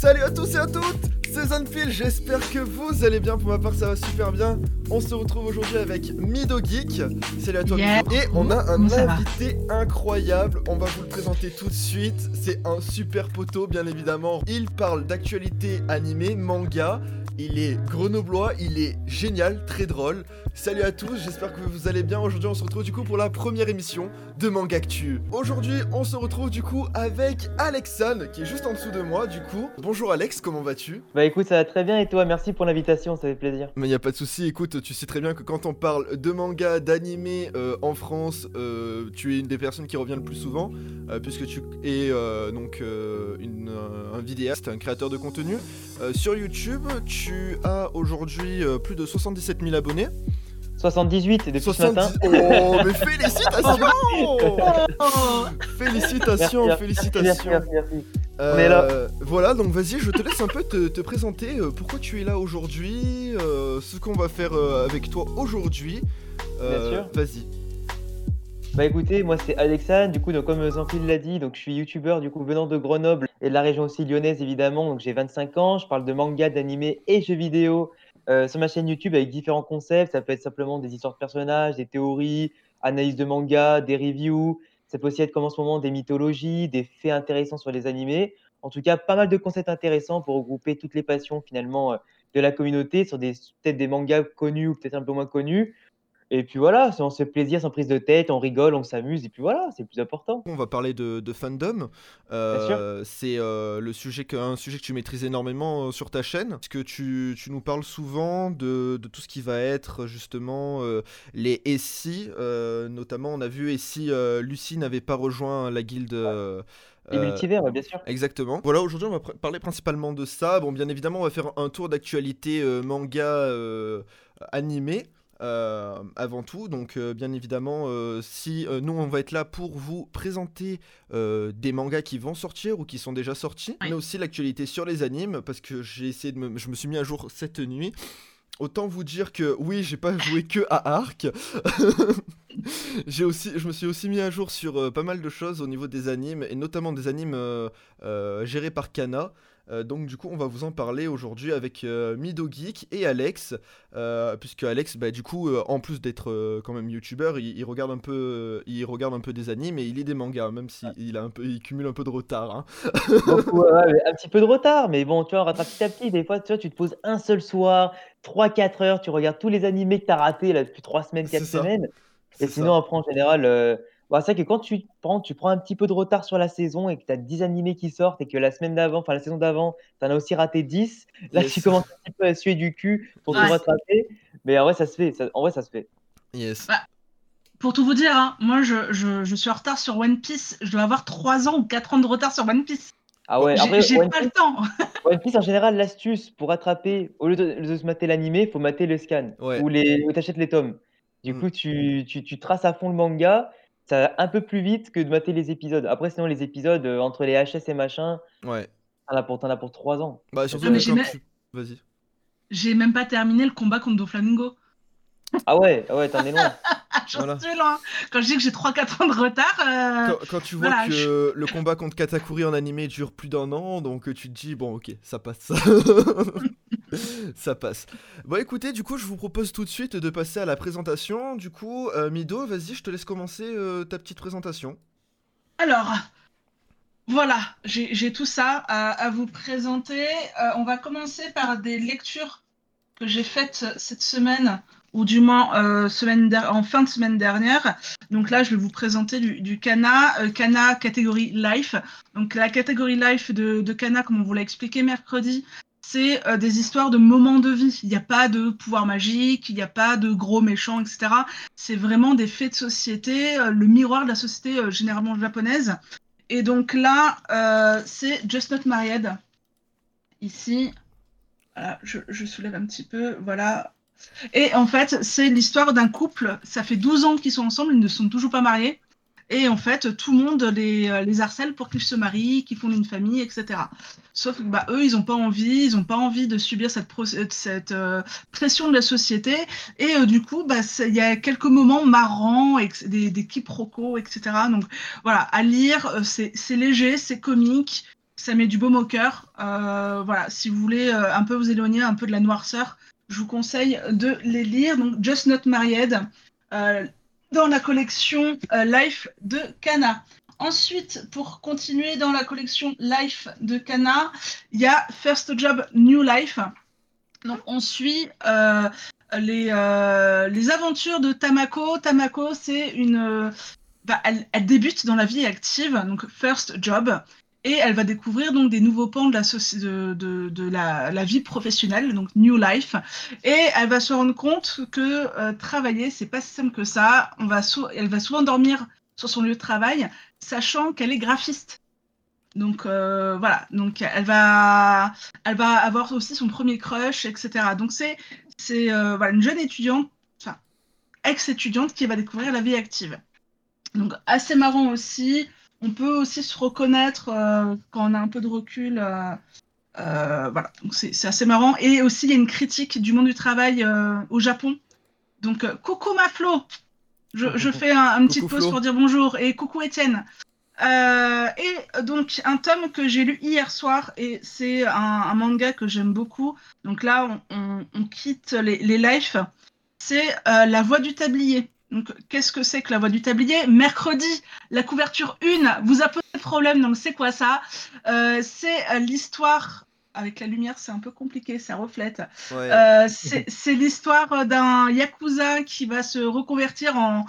Salut à tous et à toutes, c'est Zanfil, j'espère que vous allez bien, pour ma part ça va super bien. On se retrouve aujourd'hui avec Mido Geek, salut à toi Yeah. Mido. Et on a un va invité incroyable, on va vous le présenter tout de suite. C'est un super poteau bien évidemment. Il parle d'actualité animée, manga, il est grenoblois, il est génial, très drôle. Salut à tous, j'espère que vous allez bien. Aujourd'hui, on se retrouve du coup pour la première émission de Mangactu. Aujourd'hui, on se retrouve du coup avec Alexane qui est juste en dessous de moi du coup. Bonjour Alex, comment vas-tu? Bah écoute, ça va très bien et toi, merci pour l'invitation, ça fait plaisir. Mais y a pas de souci, écoute, tu sais très bien que quand on parle de manga, d'animé euh, en France, euh, tu es une des personnes qui revient le plus souvent, euh, puisque tu es donc une, un vidéaste, un créateur de contenu. Sur YouTube, tu as aujourd'hui euh, plus de 77 000 abonnés. 78 depuis ce matin. Oh, mais félicitations Félicitations, Merci, félicitations. Merci. Euh, On est là. Voilà, donc vas-y, je te laisse un peu te, te présenter euh, pourquoi tu es là aujourd'hui, euh, ce qu'on va faire avec toi aujourd'hui. Bien sûr. Vas-y. Bah écoutez, moi c'est Alexandre, du coup, donc, comme Zanfil l'a dit, donc je suis youtubeur du coup venant de Grenoble et de la région aussi lyonnaise évidemment, donc j'ai 25 ans, je parle de manga, d'animé et jeux vidéo euh, sur ma chaîne YouTube avec différents concepts, ça peut être simplement des histoires de personnages, des théories, analyse de manga, des reviews, ça peut aussi être comme en ce moment des mythologies, des faits intéressants sur les animés, en tout cas pas mal de concepts intéressants pour regrouper toutes les passions finalement euh, de la communauté sur des peut-être des mangas connus ou peut-être un peu moins connus. Et puis voilà, on se fait plaisir sans prise de tête, on rigole, on s'amuse, et puis voilà, c'est le plus important. On va parler de, de fandom. Euh, C'est euh, le sujet que, un sujet que tu maîtrises énormément euh, sur ta chaîne. Parce que tu, tu nous parles souvent de, de tout ce qui va être justement euh, les SI. euh, notamment, on a vu et si Lucie n'avait pas rejoint la guilde. euh, Les multivers, ouais, bien sûr. Exactement. Voilà, aujourd'hui on va parler principalement de ça. Bon, bien évidemment, on va faire un tour d'actualité manga animé. Euh, avant tout, donc euh, bien évidemment, euh, si nous on va être là pour vous présenter des mangas qui vont sortir ou qui sont déjà sortis, Oui. mais aussi l'actualité sur les animes parce que j'ai essayé de me, je me suis mis à jour cette nuit. Autant vous dire que oui, j'ai pas joué que à Arc. j'ai aussi, je me suis aussi mis à jour sur pas mal de choses au niveau des animes et notamment des animes gérés par Kana. Euh, donc du coup, on va vous en parler aujourd'hui avec euh, Mido Geek et Alex, euh, puisque Alex, bah, du coup, euh, en plus d'être quand même youtubeur, il, il regarde un peu, il regarde un peu des animes et il lit des mangas, même s'il il a un peu, il cumule un peu de retard. hein. Donc, ouais, un petit peu de retard, mais bon, tu vois, on rattrape petit à petit. Des fois, tu vois, tu te poses un seul soir, 3-4 heures, tu regardes tous les animés que tu as ratés là, depuis 3 semaines, 4 C'est ça. semaines. Et ça. sinon, après, en général, bah, c'est vrai que quand tu prends, tu prends un petit peu de retard sur la saison et que tu as 10 animés qui sortent et que la semaine d'avant, enfin la saison d'avant, tu en as aussi raté 10, là, Yes. tu commences un petit peu à suer du cul pour te Ouais. rattraper. Mais en vrai, ça se fait. ça- en vrai, ça se fait. Yes. Pour tout vous dire, hein, moi je, je, je suis en retard sur One Piece. Je dois avoir 3 ans ou 4 ans de retard sur One Piece. Ah ouais, J'ai après, j'ai One pas Piece- le temps. One Piece, en général, l'astuce pour rattraper, au lieu de, de se mater l'animé, il faut mater le scan. Ouais. Ou les, ou t'achètes les tomes. Du Mm. coup, tu, tu, tu traces à fond le manga, ça va un peu plus vite que de mater les épisodes. Après, sinon, les épisodes, euh, entre les HS et machin, Ouais. t'en as pour, t'en as pour 3 ans. Bah surtout Ah, j'ai même- tu- Vas-y. J'ai même pas terminé le combat contre Doflamingo. Ah ouais, ah ouais, t'en es loin. J'en Voilà. suis loin. Quand je dis que j'ai 3-4 ans de retard, euh, Quand, quand tu vois voilà, que le combat contre Katakuri en animé dure plus d'un an, donc euh, tu te dis bon ok, ça passe. ça passe. Bon écoutez, du coup je vous propose tout de suite de passer à la présentation. Du coup, euh, Mido, vas-y, je te laisse commencer euh, ta petite présentation. Alors, voilà, j'ai tout ça à, vous présenter. Euh, on va commencer par des lectures que j'ai faites cette semaine, ou du moins semaine en fin de semaine dernière. Donc là, je vais vous présenter du, euh, Kana catégorie Life. Donc la catégorie Life de, de Kana, comme on vous l'a expliqué mercredi, c'est euh, des histoires de moments de vie. Il n'y a pas de pouvoir magique, il n'y a pas de gros méchants, etc. C'est vraiment des faits de société, euh, le miroir de la société euh, généralement japonaise. Et donc là, c'est Just Not Married. Ici, voilà, je, je soulève un petit peu, voilà. Et en fait, c'est l'histoire d'un couple, ça fait 12 ans qu'ils sont ensemble, ils ne sont toujours pas mariés. Et en fait, tout le monde les, euh, les harcèle pour qu'ils se marient, qu'ils fondent une famille, etc. Sauf que bah, eux, ils n'ont pas envie, ils n'ont pas envie de subir cette, cette euh, pression de la société. Et euh, du coup, bah, il y a quelques moments marrants, des, quiproquos, etc. Donc voilà, à lire, euh, c'est c'est léger, c'est comique, ça met du baume au cœur. voilà, si vous voulez un peu vous éloigner un peu de la noirceur, je vous conseille de les lire. Donc, Just Not Married, dans la collection Life de Cana. Ensuite, pour continuer dans la collection Life de Cana, il y a First Job New Life. Donc, on suit euh, les, euh, les, aventures de Tamako. Tamako, c'est une. Bah, elle, débute dans la vie active, donc First Job, et elle va découvrir donc des nouveaux pans de la, vie professionnelle, donc New Life, et elle va se rendre compte que euh, travailler, c'est pas si simple que ça. Elle va souvent dormir sur son lieu de travail, sachant qu'elle est graphiste. Donc euh, voilà, donc elle va, avoir aussi son premier crush, etc. Donc c'est, euh, une jeune étudiante, enfin ex-étudiante qui va découvrir la vie active. Donc assez marrant aussi. On peut aussi se reconnaître euh, quand on a un peu de recul. voilà, donc c'est, assez marrant. Et aussi il y a une critique du monde du travail au Japon. Donc coucou ma Flo, je, fais un, une petite pause pour dire bonjour et coucou Étienne. Euh, et donc un tome que j'ai lu hier soir et c'est un, manga que j'aime beaucoup. Donc là, on, quitte les, les lives. C'est euh, La Voix du Tablier. Donc qu'est-ce que c'est que La Voix du Tablier? Mercredi, la couverture 1 vous a posé problème. Donc c'est quoi ça? Euh, C'est l'histoire avec la lumière, c'est un peu compliqué, ça reflète. Euh, c'est l'histoire d'un yakuza qui va se reconvertir en,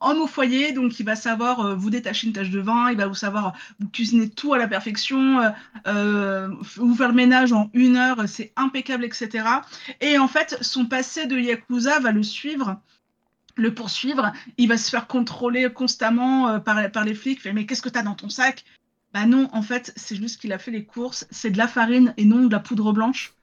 homme au foyer, donc il va savoir euh, vous détacher une tache de vin, il va vous savoir vous cuisiner tout à la perfection, euh, vous faire le ménage en une heure, c'est impeccable, etc. Et en fait, son passé de yakuza va le suivre le poursuivre, il va se faire contrôler constamment par, par les flics. Mais qu'est-ce que tu as dans ton sac? Bah non, en fait, c'est juste qu'il a fait les courses, c'est de la farine et non de la poudre blanche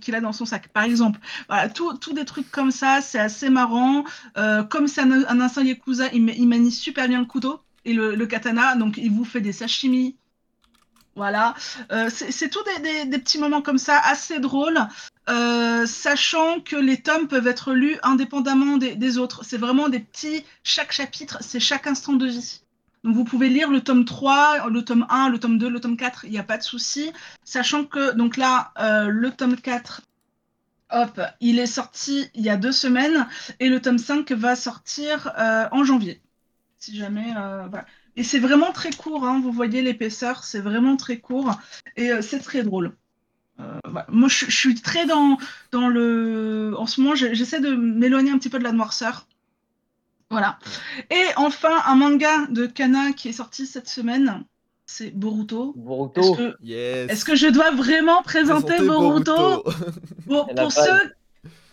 qu'il a dans son sac, par exemple. Voilà, tout, des trucs comme ça, c'est assez marrant. Euh, comme c'est un, un instant Yakuza, il, manie super bien le couteau et le, katana, donc il vous fait des sashimi. Voilà, euh, c'est tout des, petits moments comme ça, assez drôles, euh, sachant que les tomes peuvent être lus indépendamment des, autres. C'est vraiment des petits, chaque chapitre, c'est chaque instant de vie. Donc vous pouvez lire le tome 3, le tome 1, le tome 2, le tome 4, il n'y a pas de souci. Sachant que, donc là, euh, le tome 4, hop, il est sorti il y a deux semaines et le tome 5 va sortir euh, en janvier. Si jamais. Voilà. Et c'est vraiment très court, hein, vous voyez l'épaisseur, c'est vraiment très court et c'est très drôle. Moi, je, je, suis très dans, dans le. En ce moment, j'essaie de m'éloigner un petit peu de la noirceur. Voilà. Et enfin, un manga de Kana qui est sorti cette semaine, c'est Boruto. Boruto. Est-ce que, est que, je dois vraiment présenter, Boruto, pour, ceux,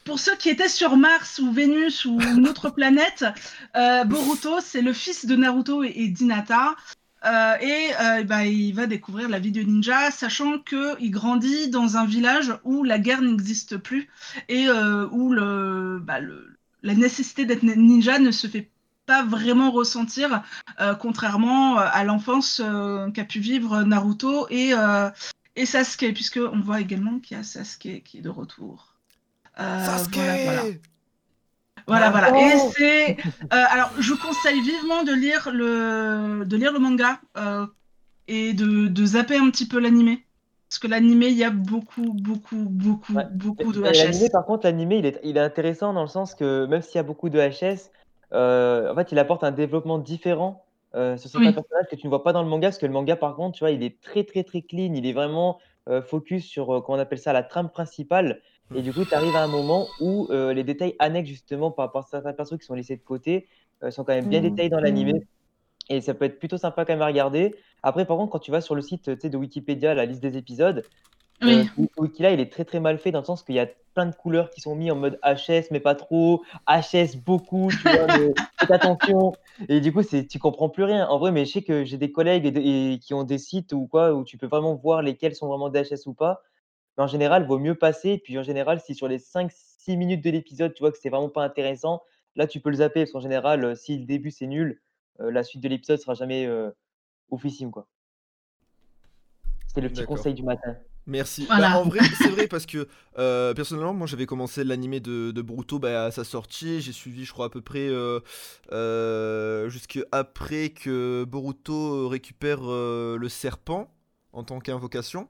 pour ceux qui étaient sur Mars ou Vénus ou une autre planète, euh, Boruto, c'est le fils de Naruto et, d'Inata. Euh, et euh, bah, il va découvrir la vie de ninja, sachant qu'il grandit dans un village où la guerre n'existe plus et où le, bah, le, la nécessité d'être ninja ne se fait pas vraiment ressentir, euh, contrairement euh, à l'enfance euh, qu'a pu vivre Naruto et, et Sasuke, puisqu'on voit également qu'il y a Sasuke qui est de retour. Sasuke voilà, voilà. Et c'est. alors, je conseille vivement de lire le, de lire le manga et de, de zapper un petit peu l'animé. Parce que l'animé, il y a beaucoup, beaucoup, beaucoup, beaucoup de HS. par contre, l'animé, il est, il est intéressant dans le sens que même s'il y a beaucoup de HS, euh, en fait, il apporte un développement différent euh, sur certains personnages que tu ne vois pas dans le manga. Parce que le manga, par contre, tu vois, il est très, très, très clean. Il est vraiment euh, focus sur, comment on appelle ça, la trame principale. Et du coup, tu arrives à un moment où les détails annexes, justement, par rapport à certains personnages qui sont laissés de côté, sont quand même bien mmh. détaillés dans l'animé. Mmh. Et ça peut être plutôt sympa quand même à regarder. Après, par contre, quand tu vas sur le site de Wikipédia, la liste des épisodes, oui. Euh, Wikila, il est très très mal fait dans le sens qu'il y a plein de couleurs qui sont mises en mode HS, mais pas trop, HS beaucoup, tu vois, mais faites attention. Et du coup, tu comprends plus rien. En vrai, mais je sais que j'ai des collègues et qui ont des sites ou quoi, où tu peux vraiment voir lesquels sont vraiment des HS ou pas. Mais en général, il vaut mieux passer. Et puis en général, si sur les 5-6 minutes de l'épisode, tu vois que c'est vraiment pas intéressant, là, tu peux le zapper. Parce qu'en général, euh, si le début c'est nul, euh, la suite de l'épisode sera jamais oufissime, quoi. C'est le petit conseil du matin. Merci. Bah, en vrai, c'est vrai parce que euh, personnellement, moi j'avais commencé l'animé de, de, Boruto bah, à sa sortie. J'ai suivi, je crois, à peu près euh, euh, jusqu'après que Boruto récupère le serpent. en tant qu'invocation.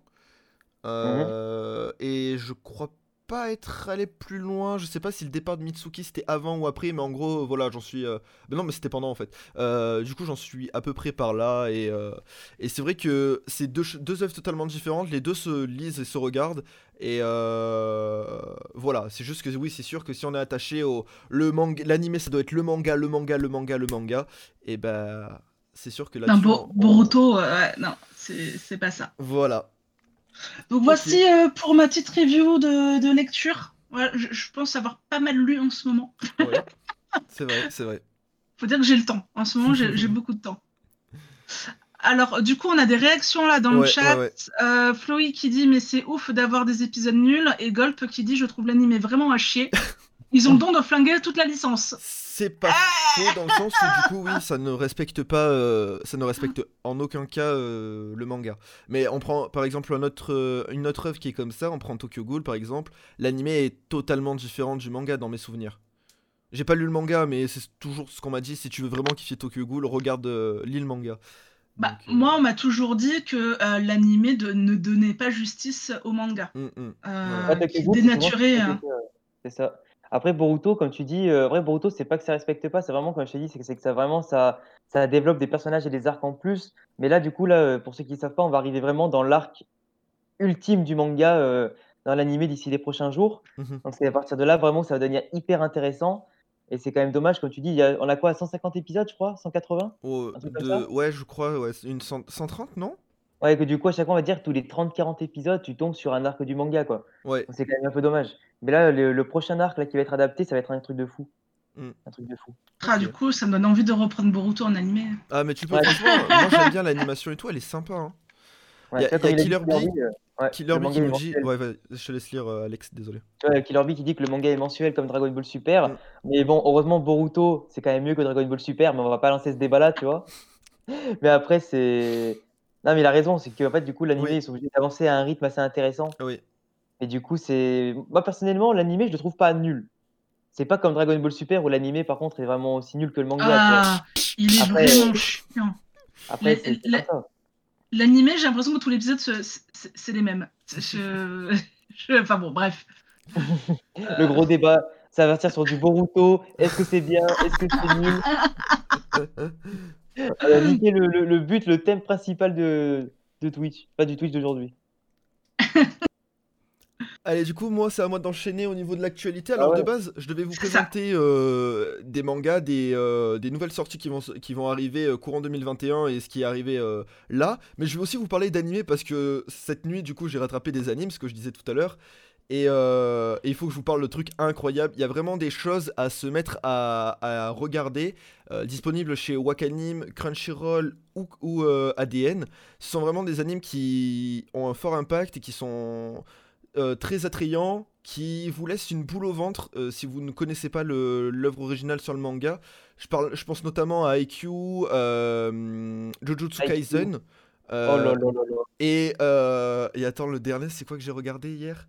Mhm. Euh, Et je crois pas être allé plus loin. Je sais pas si le départ de Mitsuki c'était avant ou après, mais en gros, voilà, j'en suis. euh, Mais non, mais c'était pendant en fait. Euh, du coup, j'en suis à peu près par là. Et, euh, et c'est vrai que c'est deux, deux œuvres totalement différentes. Les deux se lisent et se regardent. Et euh, voilà, c'est juste que oui, c'est sûr que si on est attaché au. Le manga, l'animé, ça doit être le manga, le manga, le manga, le manga. Et ben. C'est sûr que là Non, Bo- Boruto, euh, ouais, non, c'est c'est pas ça. Voilà. Donc voici euh, pour ma petite review de, de lecture. Voilà, je, je pense avoir pas mal lu en ce moment. Ouais. c'est vrai, c'est vrai. Faut dire que j'ai le temps. En ce moment, j'ai beaucoup de temps. Alors, du coup, on a des réactions là dans le chat. ouais. Euh, Floy qui dit mais c'est ouf d'avoir des épisodes nuls et Golp qui dit je trouve l'animé vraiment à chier. Ils ont le don de flinguer toute la licence. C'est pas faux dans le sens où du coup oui ça ne respecte pas euh, ça ne respecte en aucun cas euh, le manga. Mais on prend par exemple un autre, euh, une autre œuvre qui est comme ça, on prend Tokyo Ghoul par exemple, l'animé est totalement différent du manga dans mes souvenirs. J'ai pas lu le manga mais c'est toujours ce qu'on m'a dit si tu veux vraiment kiffer Tokyo Ghoul, regarde euh, lis le manga. Bah, Donc, moi, on m'a toujours dit que euh, l'animé de- ne donnait pas justice au manga. Euh, Ouais, ouais. C'est ça. Après Boruto, comme tu dis, euh, vrai Boruto, c'est pas que ça respecte pas, c'est vraiment comme je t'ai dit, c'est que, ça vraiment ça, ça développe des personnages et des arcs en plus. Mais là, du coup, là, euh, pour ceux qui savent pas, on va arriver vraiment dans l'arc ultime du manga euh, dans l'animé d'ici les prochains jours. Mhm. Donc c'est à partir de là vraiment ça va devenir hyper intéressant. Et c'est quand même dommage, comme tu dis, y a, on a quoi, 150 épisodes, je crois, 180? Oh, Un truc comme de... ça Ouais je crois ouais, une cent- 130 non? Ouais, que du coup, à chaque fois, on va dire tous les 30-40 épisodes, tu tombes sur un arc du manga, quoi. Ouais. C'est quand même un peu dommage. Mais là, le, le prochain arc là, qui va être adapté, ça va être un truc de fou. Mm. Un truc de fou. Ah, du coup, ça me donne envie de reprendre Boruto en animé. Ah mais tu peux Ouais. franchement moi j'aime bien l'animation et tout, elle est sympa hein. Ouais, Y a- y il Killer Bee- euh, ouais, Killer le Bee qui nous dit ouais, je te laisse lire euh, Alex, désolé. Tu vois, Killer Bee qui dit que le manga est mensuel comme Dragon Ball Super. Mm. Mais bon, heureusement, Boruto, c'est quand même mieux que Dragon Ball Super, mais on va pas lancer ce débat-là, tu vois. Mais après, c'est. Non, mais il a raison, c'est qu'en fait, du coup, l'animé, Oui. ils sont obligés d'avancer à un rythme assez intéressant. Ah oui. Et du coup, c'est. Moi, personnellement, l'animé, je le trouve pas nul. C'est pas comme Dragon Ball Super où l'animé, par contre, est vraiment aussi nul que le manga. Ah, il est Après, vraiment euh, chiant. Après. L'animé, j'ai l'impression que tous les épisodes, c'est les mêmes. Je... je- Enfin bon, bref. Le gros débat, ça va partir sur du Boruto. Est-ce que c'est bien? Est-ce que c'est nul? Le, le- le but, le thème principal de, de Twitch. Pas du Twitch d'aujourd'hui. Allez, du coup, moi, c'est à moi d'enchaîner au niveau de l'actualité. Alors, Ah ouais. de base, je devais vous présenter euh, des mangas, des, euh, des nouvelles sorties qui vont, qui vont arriver euh, courant 2021 et ce qui est arrivé là. Mais je vais aussi vous parler d'animés parce que cette nuit, du coup, j'ai rattrapé des animes, ce que je disais tout à l'heure. Et, il faut que je vous parle de trucs incroyables. Il y a vraiment des choses à se mettre à, à regarder, disponibles chez Wakanim, Crunchyroll ou, ou ADN. Ce sont vraiment des animes qui ont un fort impact et qui sont euh, très attrayants, qui vous laissent une boule au ventre euh, si vous ne connaissez pas l'œuvre originale sur le manga. Je, parle, je pense notamment à IQ, euh, Jujutsu. Kaisen. Oh euh, là là là là. et, et attends, le dernier, c'est quoi que j'ai regardé hier?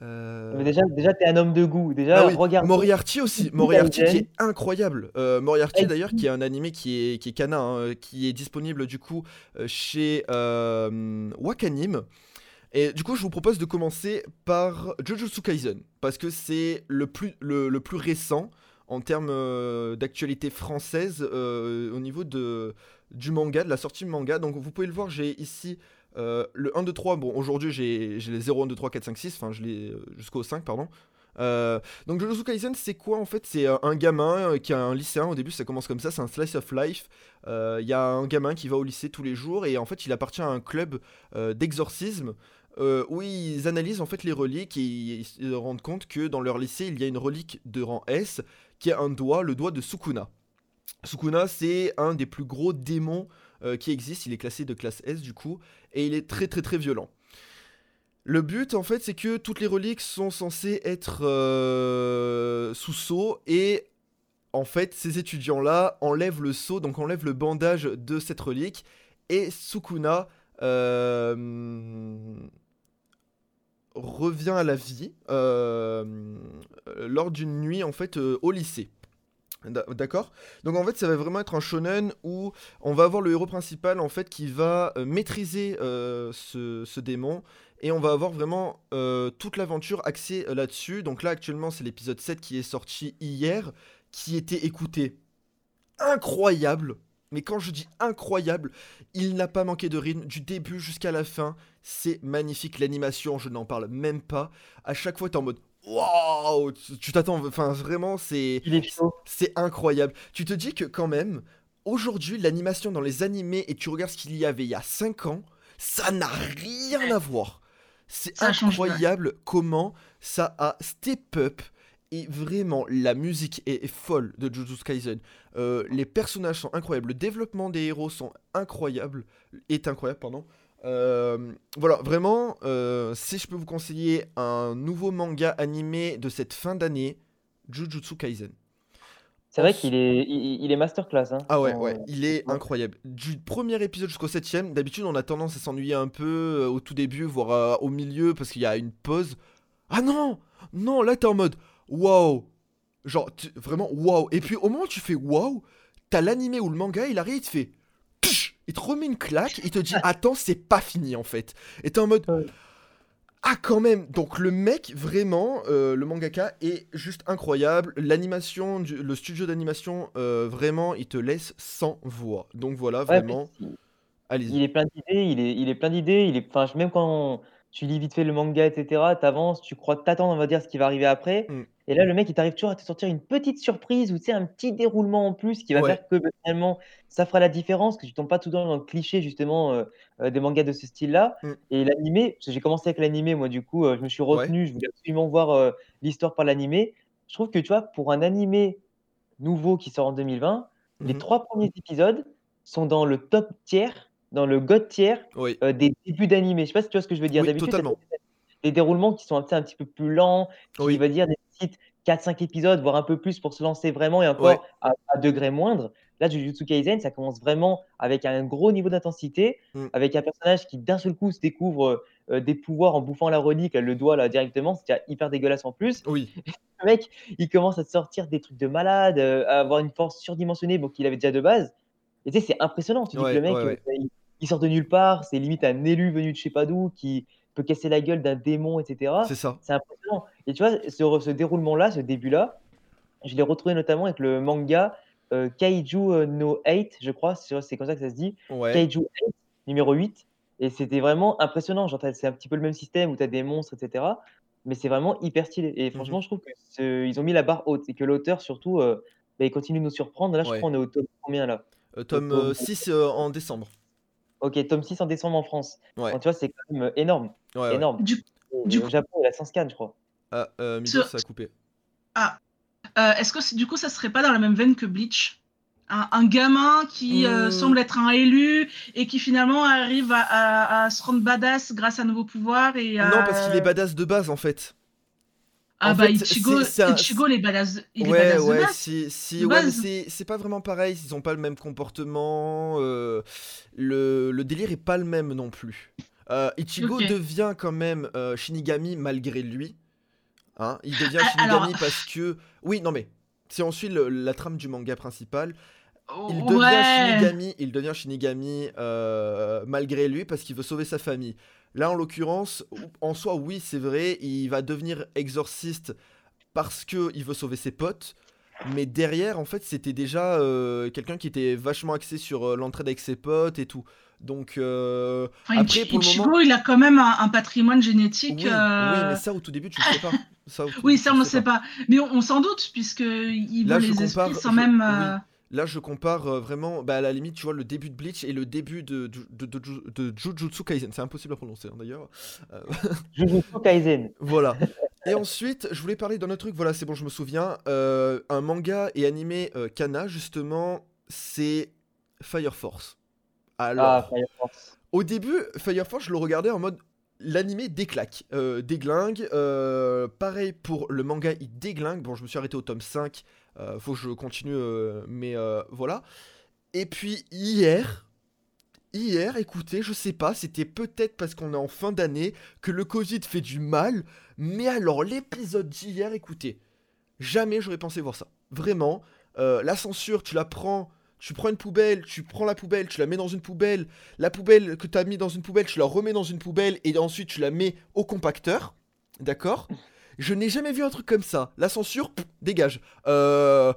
Mais déjà, déjà t'es un homme de goût. Déjà, ah oui, regarde. Moriarty aussi, Moriarty qui est incroyable. Euh, Moriarty d'ailleurs qui est un animé qui est, qui est canin, hein, qui est disponible du coup chez euh, Wakanim. Et du coup je vous propose de commencer par Jujutsu Kaisen, parce que c'est le plus, le, le plus récent en termes euh, d'actualité française euh, au niveau de, du manga, de la sortie manga. Donc vous pouvez le voir, j'ai ici euh, le 1, 2, 3. Bon, aujourd'hui j'ai les 0, 1, 2, 3, 4, 5, 6, enfin je l'ai euh, jusqu'au 5, pardon. Euh, donc Jujutsu Kaisen, c'est quoi en fait? C'est euh, un gamin euh, qui a un lycéen. Au début, ça commence comme ça, c'est un slice of life. Il y a un gamin qui va au lycée tous les jours et en fait, il appartient à un club d'exorcisme euh, où ils analysent en fait les reliques et ils se rendent compte que dans leur lycée, il y a une relique de rang S qui est un doigt, le doigt de Sukuna. Sukuna, c'est un des plus gros démons euh, qui existe. Il est classé de classe S du coup et il est très très très violent. Le but, en fait, c'est que toutes les reliques sont censées être euh, sous sceau et en fait, ces étudiants-là enlèvent le sceau, donc enlèvent le bandage de cette relique et Sukuna revient à la vie euh, lors d'une nuit en fait euh, au lycée. D'a- D'accord? Donc en fait, ça va vraiment être un shonen où on va avoir le héros principal en fait qui va euh, maîtriser ce, démon et on va avoir vraiment toute l'aventure axée là-dessus. Donc là actuellement, c'est l'épisode 7 qui est sorti hier, qui était écouté incroyable. Mais quand je dis incroyable, il n'a pas manqué de rythme du début jusqu'à la fin. C'est magnifique l'animation, je n'en parle même pas. À chaque fois, t'es en mode waouh, tu t'attends, enfin vraiment, c'est c'est incroyable. Tu te dis que quand même, aujourd'hui, l'animation dans les animés, et tu regardes ce qu'il y avait il y a 5 ans, ça n'a rien à voir. C'est Ça change, ouais. incroyable comment ça a step up. Et vraiment, la musique est, est folle de Jujutsu Kaisen. Euh, les personnages sont incroyables. Le développement des héros sont incroyables. Est incroyable, pardon. Euh, voilà, vraiment, euh, si je peux vous conseiller un nouveau manga animé de cette fin d'année, Jujutsu Kaisen. C'est vrai qu'il est, il, il est masterclass. Hein, Ah ouais, ouais, il est incroyable. Du premier épisode jusqu'au septième, d'habitude on a tendance à s'ennuyer un peu euh, au tout début, voire euh, au milieu, parce qu'il y a une pause. Ah non Non, là t'es en mode waouh Genre, tu- vraiment waouh Et puis au moment où tu fais waouh, t'as l'animé ou le manga, il arrive, il te fait Il te remet une claque, il te dit attends, c'est pas fini en fait. Et t'es en mode ah quand même Donc le mec, vraiment, euh, le mangaka est juste incroyable. L'animation, le studio d'animation, euh, vraiment, il te laisse sans voix. Donc voilà, Ouais, vraiment, il est plein d'idées, il est, il est plein d'idées. Il est, enfin, même quand tu lis vite fait le manga, etc., t'avances, tu crois t'attendre, on va dire, ce qui va arriver après. Mm. Et là, le mec, il t'arrive toujours à te sortir une petite surprise ou tu sais, un petit déroulement en plus qui va Ouais. faire que bah, finalement, ça fera la différence, que tu tombes pas tout le temps dans le cliché, justement, euh, euh, des mangas de ce style-là. Mm. Et l'animé, parce que j'ai commencé avec l'animé, moi, du coup, euh, je me suis retenu, je voulais absolument voir l'histoire par l'animé. Je trouve que, tu vois, pour un animé nouveau qui sort en 2020, les Mhm. trois premiers épisodes sont dans le top tiers, dans le god tiers Oui, euh, des débuts d'animé. Je sais pas si tu vois ce que je veux dire. Oui, D'habitude, des, des déroulements qui sont un, petit- un petit peu plus lents, qui Oui. va dire nécessitent 4-5 épisodes, voire un peu plus pour se lancer vraiment et encore à, à degré moindre. Là, Jujutsu Kaisen, ça commence vraiment avec un gros niveau d'intensité, Mm. avec un personnage qui d'un seul coup se découvre euh, des pouvoirs en bouffant la relique, le doigt là directement, c'est déjà hyper dégueulasse en plus. oui, Le mec, il commence à te sortir des trucs de malade, euh, à avoir une force surdimensionnée, bon, qu'il avait déjà de base. Et tu sais, c'est impressionnant. Tu dis que le mec, ouais, ouais. euh, il, il sort de nulle part, c'est limite un élu venu de je sais pas d'où, qui peut casser la gueule d'un démon, etc. c'est ça. C'est impressionnant. Et tu vois, ce, ce déroulement-là, ce début-là, je l'ai retrouvé notamment avec le manga euh, Kaiju euh, no 8, je crois, c'est comme ça que ça se dit. Ouais, Kaiju 8, numéro 8. Et c'était vraiment impressionnant. Genre, c'est un petit peu le même système où tu as des monstres, etc. Mais c'est vraiment hyper stylé. Et franchement, je trouve qu'ils ont mis la barre haute et que l'auteur, surtout, euh, bah, il continue de nous surprendre. Là, je Ouais. crois qu'on est au tome combien là? Euh, tome Tome- 6 en décembre. Ok, tome 6 en décembre en France. Ouais, tu vois, c'est quand même euh, énorme. ouais, ouais. énorme. Du, du au Japon, il a 100 scans, je crois. Ah, euh, Mido, ça a coupé. euh, Est-ce que du coup, ça serait pas dans la même veine que Bleach? Un, un gamin qui euh, Hmm. semble être un élu et qui finalement arrive à, à- à se rendre badass grâce à un nouveau pouvoir et à... Non, parce qu'il est badass de base en fait. Ah en bah fait, Ichigo, un- Ichigo, il est badass, il est ouais, badass ouais, si, si, ouais, mais c'est pas vraiment pareil, ils ont pas le même comportement, euh, le, le délire est pas le même non plus. Euh, Ichigo devient quand même euh, Shinigami malgré lui. Hein, il devient Ah, Shinigami alors- parce que... Oui, non mais, si on suit le- la trame du manga principal, il Ouais. devient Shinigami, il devient Shinigami euh, malgré lui parce qu'il veut sauver sa famille. Là, en l'occurrence, en soi, oui, c'est vrai, il va devenir exorciste parce que il veut sauver ses potes. Mais derrière, en fait, c'était déjà euh, quelqu'un qui était vachement axé sur euh, l'entraide avec ses potes et tout. Donc, euh, Enfin, après, pour le moment- il a quand même un, un patrimoine génétique. oui, euh, oui, mais ça, au tout début, tu le sais pas. Ça, au tout Oui, ça, on ne sait pas. Mais on, on s'en doute, puisque il Là, veut les compare- esprits sans je- même... oui. Là, je compare euh, vraiment, bah, à la limite, tu vois, le début de Bleach et le début de, de, de, de- de Jujutsu Kaisen. C'est impossible à prononcer, hein, d'ailleurs. Euh, Jujutsu Kaisen. voilà. Et ensuite, je voulais parler d'un autre truc, voilà, c'est bon, je me souviens. Euh, un manga et animé Kana, justement, c'est Fire Force. Alors, Ah, Fire Force. au début, Fire Force, je le regardais en mode l'animé déclaque, euh, déglingue. euh, pareil pour le manga, il déglingue. Bon, je me suis arrêté au tome 5, euh, faut que je continue, euh, mais euh, voilà. Et puis hier, hier, écoutez, je sais pas, c'était peut-être parce qu'on est en fin d'année que le Covid fait du mal, mais alors l'épisode d'hier, écoutez, jamais j'aurais pensé voir ça. Vraiment. euh, la censure, tu la prends, tu prends une poubelle, tu prends la poubelle, tu la mets dans une poubelle, la poubelle que tu as mis dans une poubelle, tu la remets dans une poubelle et ensuite tu la mets au compacteur. D'accord? Je n'ai jamais vu un truc comme ça. La censure, dégage. Euh,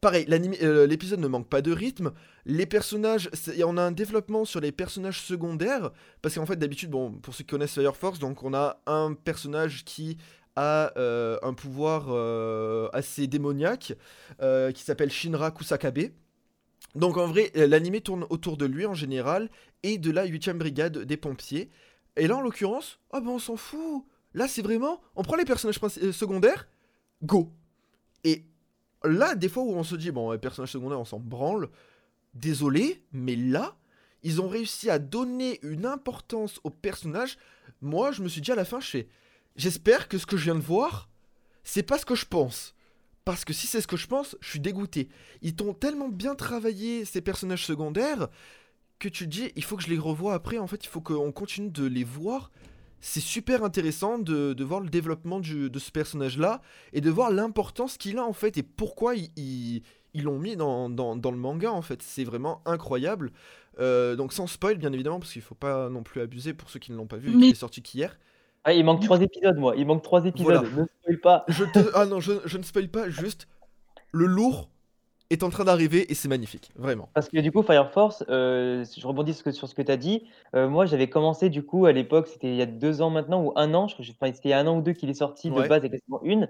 pareil, euh, l'épisode ne manque pas de rythme. Les personnages, on a un développement sur les personnages secondaires. Parce qu'en fait, d'habitude, bon, pour ceux qui connaissent Fire Force, donc on a un personnage qui a euh, un pouvoir euh, assez démoniaque qui s'appelle Shinra Kusakabe. Donc en vrai, l'anime tourne autour de lui en général et de la 8ème brigade des pompiers. Et là, en l'occurrence, ah ben on s'en fout. Là, c'est vraiment, on prend les personnages euh, secondaires, go. Et là, des fois où on se dit, bon, les personnages secondaires, on s'en branle, désolé, mais là, ils ont réussi à donner une importance aux personnages. Moi, je me suis dit à la fin, je fais, j'espère que ce que je viens de voir, c'est pas ce que je pense. Parce que si c'est ce que je pense, je suis dégoûté. Ils t'ont tellement bien travaillé ces personnages secondaires que tu te dis, il faut que je les revoie après. En fait, il faut qu'on continue de les voir. C'est super intéressant de, de voir le développement du- de ce personnage-là et de voir l'importance qu'il a en fait et pourquoi ils l'ont mis dans, dans- dans le manga en fait. C'est vraiment incroyable. Euh, donc sans spoil bien évidemment parce qu'il faut pas non plus abuser pour ceux qui ne l'ont pas vu Mais- qui est sorti qu'hier. Ah, il manque trois épisodes, moi. Il manque trois épisodes. Voilà. Ne spoil pas. Je te... Ah non, je, je ne spoil pas, juste le lourd est en train d'arriver et c'est magnifique, vraiment. Parce que du coup, Fire Force, euh, je rebondis sur ce que- tu as dit. euh, moi, j'avais commencé du coup à l'époque, c'était il y a deux ans maintenant ou un an. Je crois enfin, c'était il y a un an ou deux qu'il est sorti Ouais. de base avec la 1.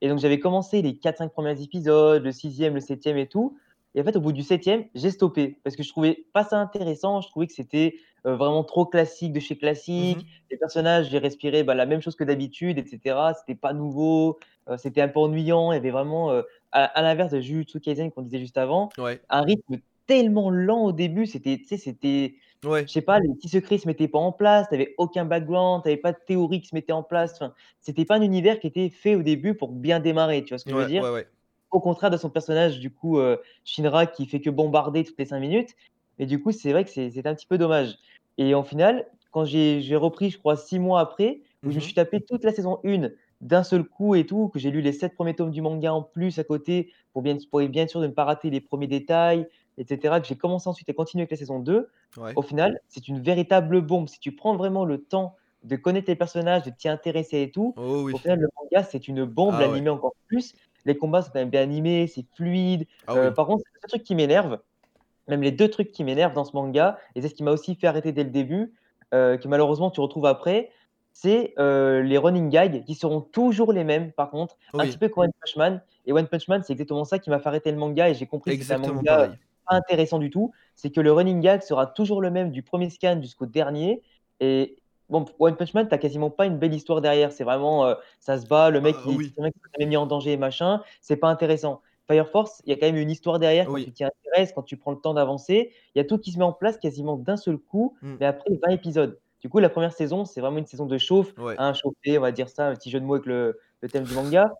Et donc, j'avais commencé les 4-5 premiers épisodes, le sixième, le septième et tout. Et en fait, au bout du septième, j'ai stoppé parce que je trouvais pas ça intéressant. Je trouvais que c'était euh, vraiment trop classique de chez classique. Mhm. Les personnages, j'ai respiré bah, la même chose que d'habitude, etc. C'était pas nouveau, euh, c'était un peu ennuyant. Il y avait vraiment, euh, à, à l'inverse de Jujutsu Kaisen qu'on disait juste avant, Ouais, un rythme tellement lent au début. C'était, tu sais, c'était, ouais, je sais pas, les petits secrets se mettaient pas en place. T'avais aucun background, t'avais pas de théorie qui se mettait en place. Enfin, c'était pas un univers qui était fait au début pour bien démarrer. Tu vois ce que je veux dire? Au contraire de son personnage, du coup, euh, Shinra, qui fait que bombarder toutes les 5 minutes. Et du coup, c'est vrai que c'est un petit peu dommage. Et en final, quand j'ai repris, je crois, 6 mois après, où je me Mhm. suis tapé toute la saison 1 d'un seul coup et tout, que j'ai lu les 7 premiers tomes du manga en plus à côté, pour bien, pour bien sûr de ne pas rater les premiers détails, etc., que j'ai commencé ensuite à continuer avec la saison 2, ouais. au final, c'est une véritable bombe. Si tu prends vraiment le temps de connaître les personnages, de t'y intéresser et tout, Oh oui. au final, le manga, c'est une bombe, Ah ouais. l'animé encore plus. Les combats sont quand même bien animés, c'est fluide. Ah Euh, oui. Par contre, c'est le truc qui m'énerve, même les deux trucs qui m'énervent dans ce manga, et c'est ce qui m'a aussi fait arrêter dès le début, euh, que malheureusement tu retrouves après, c'est euh, les running gags qui seront toujours les mêmes, par contre, un petit peu comme One Punch Man. Et One Punch Man, c'est exactement ça qui m'a fait arrêter le manga, et j'ai compris que c'était un manga pareil. pas intéressant du tout, c'est que le running gag sera toujours le même du premier scan jusqu'au dernier. Et bon, One Punch Man, t'as quasiment pas une belle histoire derrière. C'est vraiment, euh, ça se bat, le mec, Ah, il, oui. c'est mec qui mis en danger et machin. C'est pas intéressant. Fire Force, il y a quand même une histoire derrière quand Oui. tu t'y intéresses, quand tu prends le temps d'avancer. Il y a tout qui se met en place quasiment d'un seul coup, Mm. mais après 20 épisodes. Du coup, la première saison, c'est vraiment une saison de chauffe, Ouais. un chauffé, on va dire ça, un petit jeu de mots avec le, le thème du manga.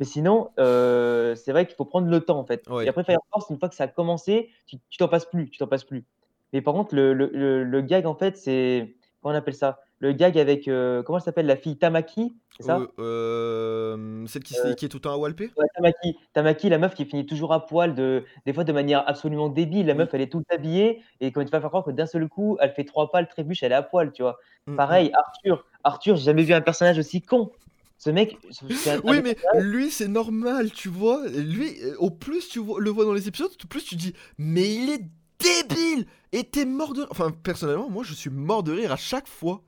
Mais sinon, euh, c'est vrai qu'il faut prendre le temps en fait. Ouais. Et après Fire Force, une fois que ça a commencé, tu tu t'en passes plus, tu t'en passes plus. Mais par contre, le, le, le, le gag en fait, c'est comment on appelle ça? Le gag avec euh, comment elle s'appelle la fille Tamaki, c'est ça? Euh, euh, celle qui, Euh, qui est tout le temps à Walpé? Ouais, Tamaki, Tamaki, la meuf qui finit toujours à poil, de, des fois de manière absolument débile. La Oui. meuf, elle est toute habillée, et quand tu vas faire croire que d'un seul coup, elle fait trois pas, le trébuche, elle est à poil, tu vois. Mm, mm. Pareil, Arthur, Arthur, j'ai jamais vu un personnage aussi con. Ce mec, un- Oui, mais lui, c'est normal, tu vois. Lui, au plus tu vois- le vois dans les épisodes, au plus tu dis, mais il est débile Et t'es mort de... Enfin, personnellement, moi, je suis mort de rire à chaque fois.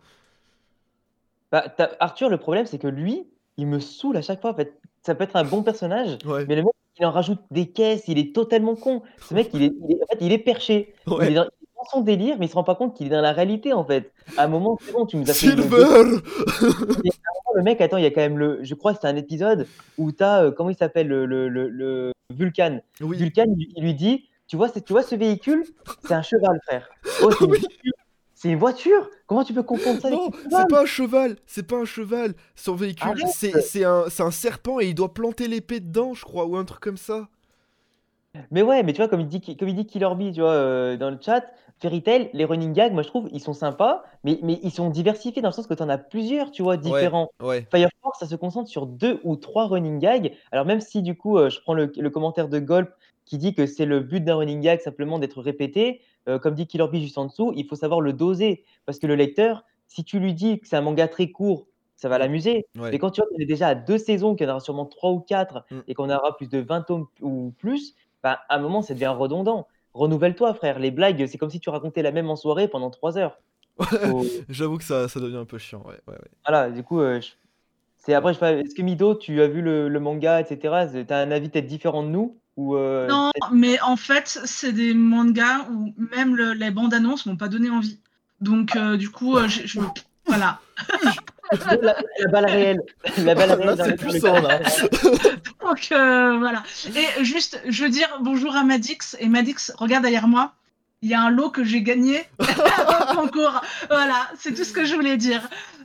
Bah, Arthur, le problème, c'est que lui, il me saoule à chaque fois. En fait, ça peut être un bon personnage, Ouais. mais le mec, il en rajoute des caisses, il est totalement con. Ce mec, il est, il est- en fait, il est perché. Il, est dans, il est dans son délire, mais il se rend pas compte qu'il est dans la réalité, en fait. À un moment, c'est bon, tu nous as fait. Silver Le mec, attends, il y a quand même le. Je crois que c'est un épisode où t'as. euh, comment il s'appelle le, le, le, le Vulcan. Oui. Vulcan, il, il lui dit tu vois, tu vois ce véhicule? C'est un cheval, frère. Oh, c'est une Oui. C'est une voiture Comment tu peux confondre ça? Non, c'est pas un cheval, c'est pas un cheval. Son véhicule, c'est un, serpent et il doit planter l'épée dedans, je crois, ou un truc comme ça. Mais ouais, mais tu vois, comme il dit, comme il dit Killer Bee, tu vois, euh, dans le chat, Fairy Tail, les running gags, moi je trouve, ils sont sympas, mais, mais ils sont diversifiés dans le sens que tu en as plusieurs, tu vois, différents. Ouais. Fire Force, ça se concentre sur deux ou trois running gags. Alors même si du coup, euh, je prends le, le commentaire de Golp qui dit que c'est le but d'un running gag simplement d'être répété. Euh, comme dit Killer Bee juste en dessous, il faut savoir le doser. Parce que le lecteur, si tu lui dis que c'est un manga très court, ça va l'amuser. Ouais. Mais quand tu vois qu'on est déjà à deux saisons, qu'il y en aura sûrement trois ou quatre, Mm. et qu'on aura plus de 20 tomes ou plus, bah, à un moment, ça devient redondant. Renouvelle-toi, frère. Les blagues, c'est comme si tu racontais la même en soirée pendant trois heures. Faut- J'avoue que ça, ça devient un peu chiant. Ouais. Voilà, du coup, euh, je- c'est après, je est-ce que Mido, tu as vu le, le manga, etc. Tu as un avis peut-être différent de nous? Ou euh, Non, mais en fait, c'est des mangas où même le- les bandes annonces m'ont pas donné envie. Donc, euh, du coup, euh, je, je- voilà. la, la balle réelle. La balle Là, réelle dans c'est puissant, là. Donc, euh, voilà. Et juste, je veux dire bonjour à Madix. Et Madix, regarde derrière moi. Il y a un lot que j'ai gagné au concours. Voilà, c'est tout ce que je voulais dire.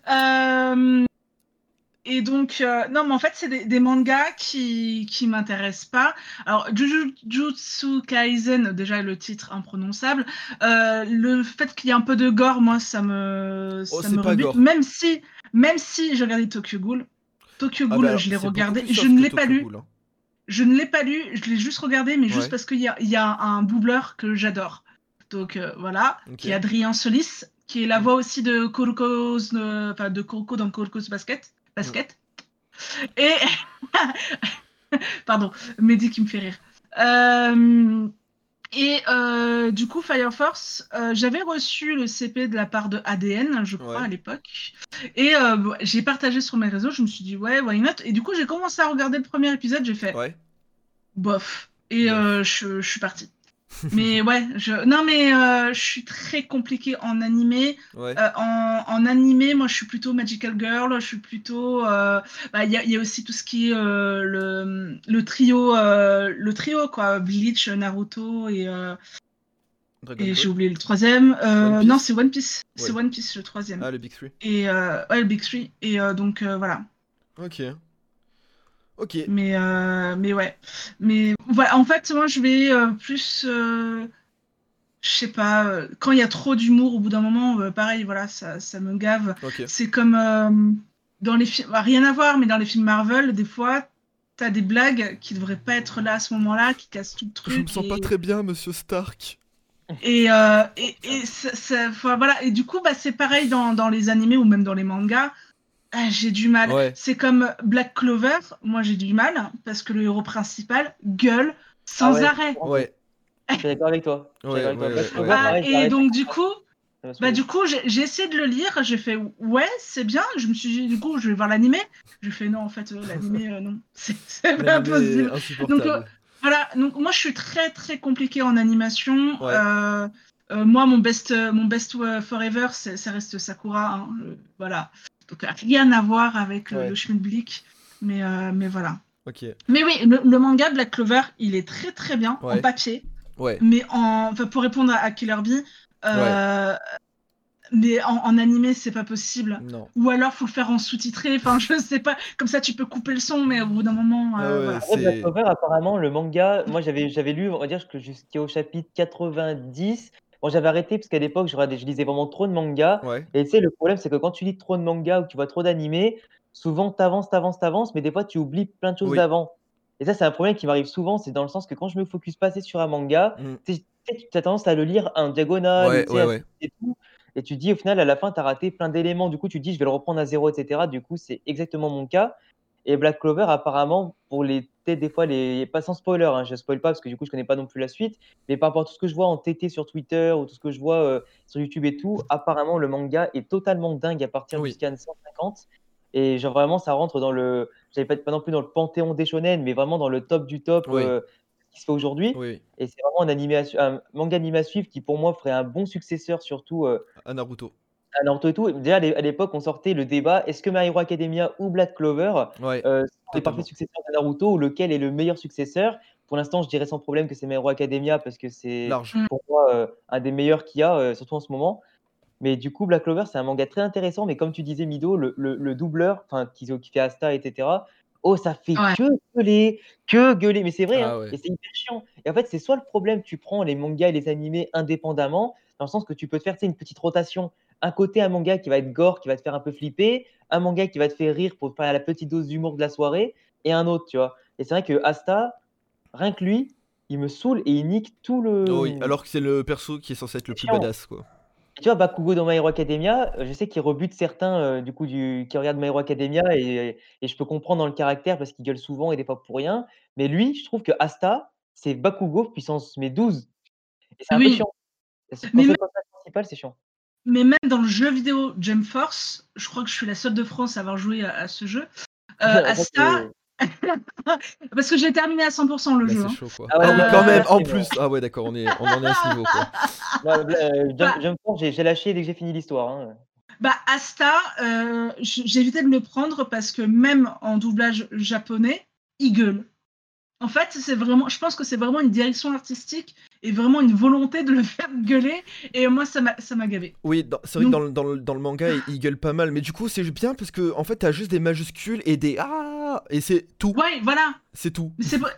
Euh, Et donc, euh, non, mais en fait, c'est des, des mangas qui qui m'intéressent pas. Alors, Jujutsu Kaisen, déjà le titre imprononçable. Euh, le fait qu'il y ait un peu de gore, moi, ça me, Oh, ça me pas rebute. gore. Même si, même si j'ai regardé Tokyo Ghoul. Tokyo Ah Ghoul, bah je l'ai regardé. Je ne l'ai pas lu. Ghoul, hein. Je ne l'ai pas lu, je l'ai juste regardé, mais juste parce qu'il y a, y a un doubleur que j'adore. Donc euh, voilà, qui est Adrien Solis, qui est la Mm. voix aussi de enfin de Kuroko dans Kuroko's Basket. Basket. Et pardon, Mehdi qui me fait rire. Euh, Et euh, du coup, Fire Force, euh, j'avais reçu le CP de la part de ADN, je crois, Ouais. à l'époque. Et euh, j'ai partagé sur mes réseaux, je me suis dit, ouais, why not? Et du coup, j'ai commencé à regarder le premier épisode, j'ai fait, Ouais. bof. Et je, je suis partie. mais ouais, je... non, mais euh, je suis très compliquée en animé. Ouais. Euh, en, en animé, moi, je suis plutôt Magical Girl. Je suis plutôt. euh, bah, Il y, a, il y a aussi tout ce qui est le, le trio, le trio quoi, Bleach, Naruto et, et j'ai oublié le troisième. Non, c'est One Piece. C'est. One Piece le troisième. Ah, le Big Three. Et ouais, le Big Three. Et donc voilà. Ok. Ok. Mais, euh, mais ouais. Mais voilà, en fait, moi, je vais euh, plus. euh, je sais pas, quand il y a trop d'humour, au bout d'un moment, pareil, voilà, ça, ça me gave. C'est comme dans les films, bah, rien à voir, mais dans les films Marvel, des fois, t'as des blagues qui devraient pas être là à ce moment-là, qui cassent tout le truc. Je me sens et... pas très bien, monsieur Stark. Et, euh, et, et ça, ça- enfin, voilà. Et du coup, bah, c'est pareil dans, dans les animés ou même dans les mangas. Ah, j'ai du mal. Ouais. C'est comme Black Clover. Moi, j'ai du mal parce que le héros principal gueule sans Ah ouais. arrêt. Ouais. Je suis d'accord avec toi. Je Ouais, avec Clover. Ah, pareil, et donc, du coup, bah, du coup, j'ai essayé de le lire. J'ai fait ouais, c'est bien. Je me suis dit, du coup, je vais voir l'animé. J'ai fait non, en fait, euh, l'animé, euh, non, c'est pas possible. Donc, euh, Voilà, donc moi je suis très très compliquée en animation. Ouais. Euh, euh, moi mon best, mon best forever, ça reste Sakura. hein, voilà, donc euh, rien à voir avec le, Ouais. le Schmidblick, mais euh, mais voilà. Ok. Mais oui, le, le manga Black Clover, il est très très bien Ouais. en papier, Ouais. mais en, enfin, pour répondre à, à Killer Bee, euh, mais en, en animé c'est pas possible. Non. Ou alors faut le faire en sous-titré. Enfin je sais pas, comme ça tu peux couper le son, mais au bout d'un moment, Ah euh, ouais, voilà. Black. Clover, apparemment, le manga, moi j'avais j'avais lu, on va dire que jusqu'au chapitre 90. Bon, j'avais arrêté parce qu'à l'époque, je, lisais vraiment trop de mangas. Ouais. Et tu sais, le problème, c'est que quand tu lis trop de mangas ou que tu vois trop d'animés, souvent t'avances, t'avances, t'avances, mais des fois tu oublies plein de choses Oui. d'avant. Et ça, c'est un problème qui m'arrive souvent, c'est dans le sens que quand je me focus pas assez sur un manga, Mm. tu as tendance à le lire en diagonale, Ouais, ouais, à- et tout. Et tu dis, au final, à la fin, tu as raté plein d'éléments. Du coup, tu dis, je vais le reprendre à zéro, etc. Du coup, c'est exactement mon cas. Et Black Clover, apparemment, pour les peut-être des fois, les... pas sans spoiler, hein, je spoil pas parce que du coup, je connais pas non plus la suite. Mais par rapport à tout ce que je vois en TT sur Twitter ou tout ce que je vois euh, sur YouTube et tout, apparemment, le manga est totalement dingue à partir Oui. du scan 150. Et genre, vraiment, ça rentre dans le. J'avais pas, pas non plus dans le panthéon des shonen, mais vraiment dans le top du top Oui. euh, qui se fait aujourd'hui. Oui. Et c'est vraiment animé un manga animé à suivre qui, pour moi, ferait un bon successeur, surtout euh, À Naruto. À Naruto et tout. Déjà, à l'é- à l'époque, on sortait le débat est-ce que My Hero Academia ou Black Clover Ouais. euh, sont les parfaits successeurs de Naruto ou lequel est le meilleur successeur? Pour l'instant, je dirais sans problème que c'est My Hero Academia parce que c'est Large. pour moi euh, un des meilleurs qu'il y a, euh, surtout en ce moment. Mais du coup, Black Clover, c'est un manga très intéressant. Mais comme tu disais, Mido, le, le- le doubleur, enfin, qui, qui fait Asta, etc. Oh, ça fait Ouais. que gueuler, que gueuler. Mais c'est vrai, Ah hein, ouais. et c'est hyper chiant. Et en fait, c'est soit le problème, tu prends les mangas et les animés indépendamment, dans le sens que tu peux te faire tu sais, une petite rotation. Un côté, un manga qui va être gore, qui va te faire un peu flipper, un manga qui va te faire rire pour te faire la petite dose d'humour de la soirée, et un autre, tu vois. Et c'est vrai que Asta, rien que lui, il me saoule et il nique tout le. Oh oui, alors que c'est le perso qui est censé être le plus Chiant. badass, quoi. Et tu vois, Bakugo dans My Hero Academia, je sais qu'il rebute certains euh, du coup du, qui regardent My Hero Academia et, et je peux comprendre dans le caractère parce qu'il gueule souvent et des fois pour rien. Mais lui, je trouve que Asta, c'est Bakugo puissance mais 12. Et c'est un peu Oui. chiant. C'est- Mais Quand c'est principal, c'est chiant. Mais même dans le jeu vidéo Jump Force, je crois que je suis la seule de France à avoir joué à, à ce jeu. Euh, fait, Asta, euh, parce que j'ai terminé à 100% le Là, jeu. c'est hein. chaud, quoi. Ah ouais, Ah oui, euh, quand même, en plus. Ah ouais, d'accord, on, est... on en est à ce niveau, quoi. euh, Jump, Bah. Jump Force, j'ai lâché dès que j'ai fini l'histoire. hein. Bah, Asta, euh, j'ai évité de le prendre parce que même en doublage japonais, il gueule. En fait, c'est vraiment, je pense que c'est vraiment une direction artistique et vraiment une volonté de le faire gueuler. Et moi, ça m'a ça m'a gavé. Oui, dans- c'est vrai que dans le, dans, le, dans le manga, il, il gueule pas mal, mais du coup, c'est bien parce que, en fait, t'as juste des majuscules et des Ah Et c'est tout. Ouais, voilà. C'est tout. Mais c'est pour...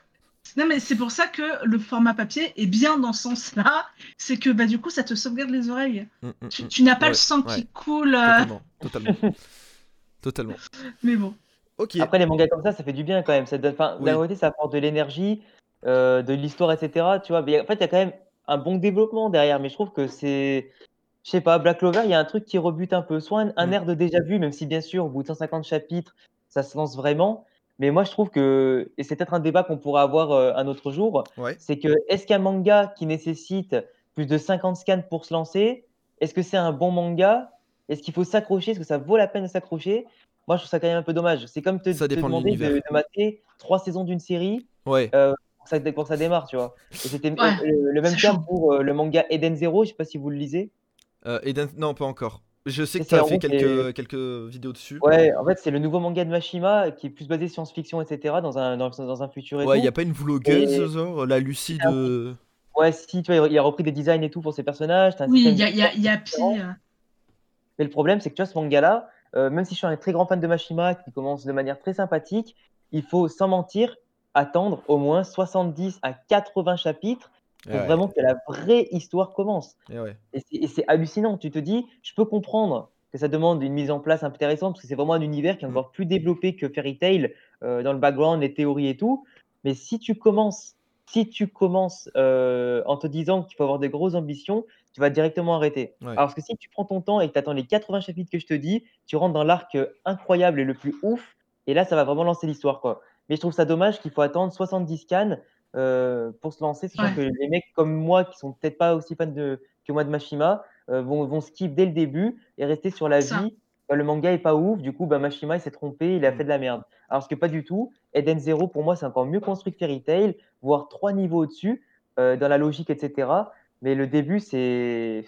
Non, mais c'est pour ça que le format papier est bien dans ce sens-là. C'est que bah, du coup, ça te sauvegarde les oreilles. Mm, mm, Tu, mm. tu n'as pas Ouais, le sang ouais. qui coule. euh, Totalement. Totalement. Totalement. Mais bon. Ok. Après, les mangas comme ça, ça fait du bien quand même. Ça donne, enfin, Oui. D'un côté, ça apporte de l'énergie, euh, de l'histoire, etc. Tu vois, mais en fait, il y a quand même un bon développement derrière. Mais je trouve que c'est. Je sais pas, Black Clover, il y a un truc qui rebute un peu. Soit un, un Mm. air de déjà vu, même si bien sûr, au bout de 150 chapitres, ça se lance vraiment. Mais moi, je trouve que. Et c'est peut-être un débat qu'on pourra avoir euh, un autre jour. Ouais. C'est que est-ce qu'un manga qui nécessite plus de 50 scans pour se lancer, est-ce que c'est un bon manga? Est-ce qu'il faut s'accrocher? Est-ce que ça vaut la peine de s'accrocher? Moi, je trouve ça quand même un peu dommage. C'est comme te, Ça te demander de, de mater trois saisons d'une série Ouais. que, ça, pour que ça démarre, tu vois. Et c'était Ouais, le, le même terme pour euh, le manga Eden Zero. Je sais pas si vous le lisez. Euh, Eden- Non, pas encore. Je sais que t'as en fait quelques, quelques vidéos dessus. Ouais, en fait, c'est le nouveau manga de Mashima qui est plus basé science-fiction, etc. Dans un, dans, dans un futur et Ouais, tout. y a pas une vlogueuse, Et- genre, la Lucie Ah, de. Ouais, si, tu vois, il a repris des designs et tout pour ses personnages. Oui, il y a, il y a, il y a pire. Mais le problème, c'est que tu vois, ce manga-là, euh, même si je suis un très grand fan de Mashima, qui commence de manière très sympathique, il faut, sans mentir, attendre au moins 70 à 80 chapitres pour Ouais, vraiment que la vraie histoire commence. et ouais. Et c'est- hallucinant. Tu te dis, je peux comprendre que ça demande une mise en place intéressante, parce que c'est vraiment un univers qui est Mm. encore plus développé que Fairy Tail, euh, dans le background, les théories et tout. Mais si tu commences, si tu commences euh, en te disant qu'il faut avoir des grosses ambitions, tu vas directement arrêter. Ouais. Alors que si tu prends ton temps et que tu attends les 80 chapitres que je te dis, tu rentres dans l'arc euh, incroyable et le plus ouf, et là, ça va vraiment lancer l'histoire. quoi. Mais je trouve ça dommage qu'il faut attendre 70 scans euh, pour se lancer, sachant Ouais. que les mecs comme moi, qui sont peut-être pas aussi fans de, que moi de Mashima, euh, vont, vont skip dès le début et rester sur la Ça. vie. Bah, le manga est pas ouf, du coup, bah, Mashima il s'est trompé, il a Mm. fait de la merde. Alors que pas du tout. Eden Zero, pour moi, c'est encore mieux construit que Fairy Tail, voire trois niveaux au-dessus, euh, dans la logique, etc. Mais le début, c'est.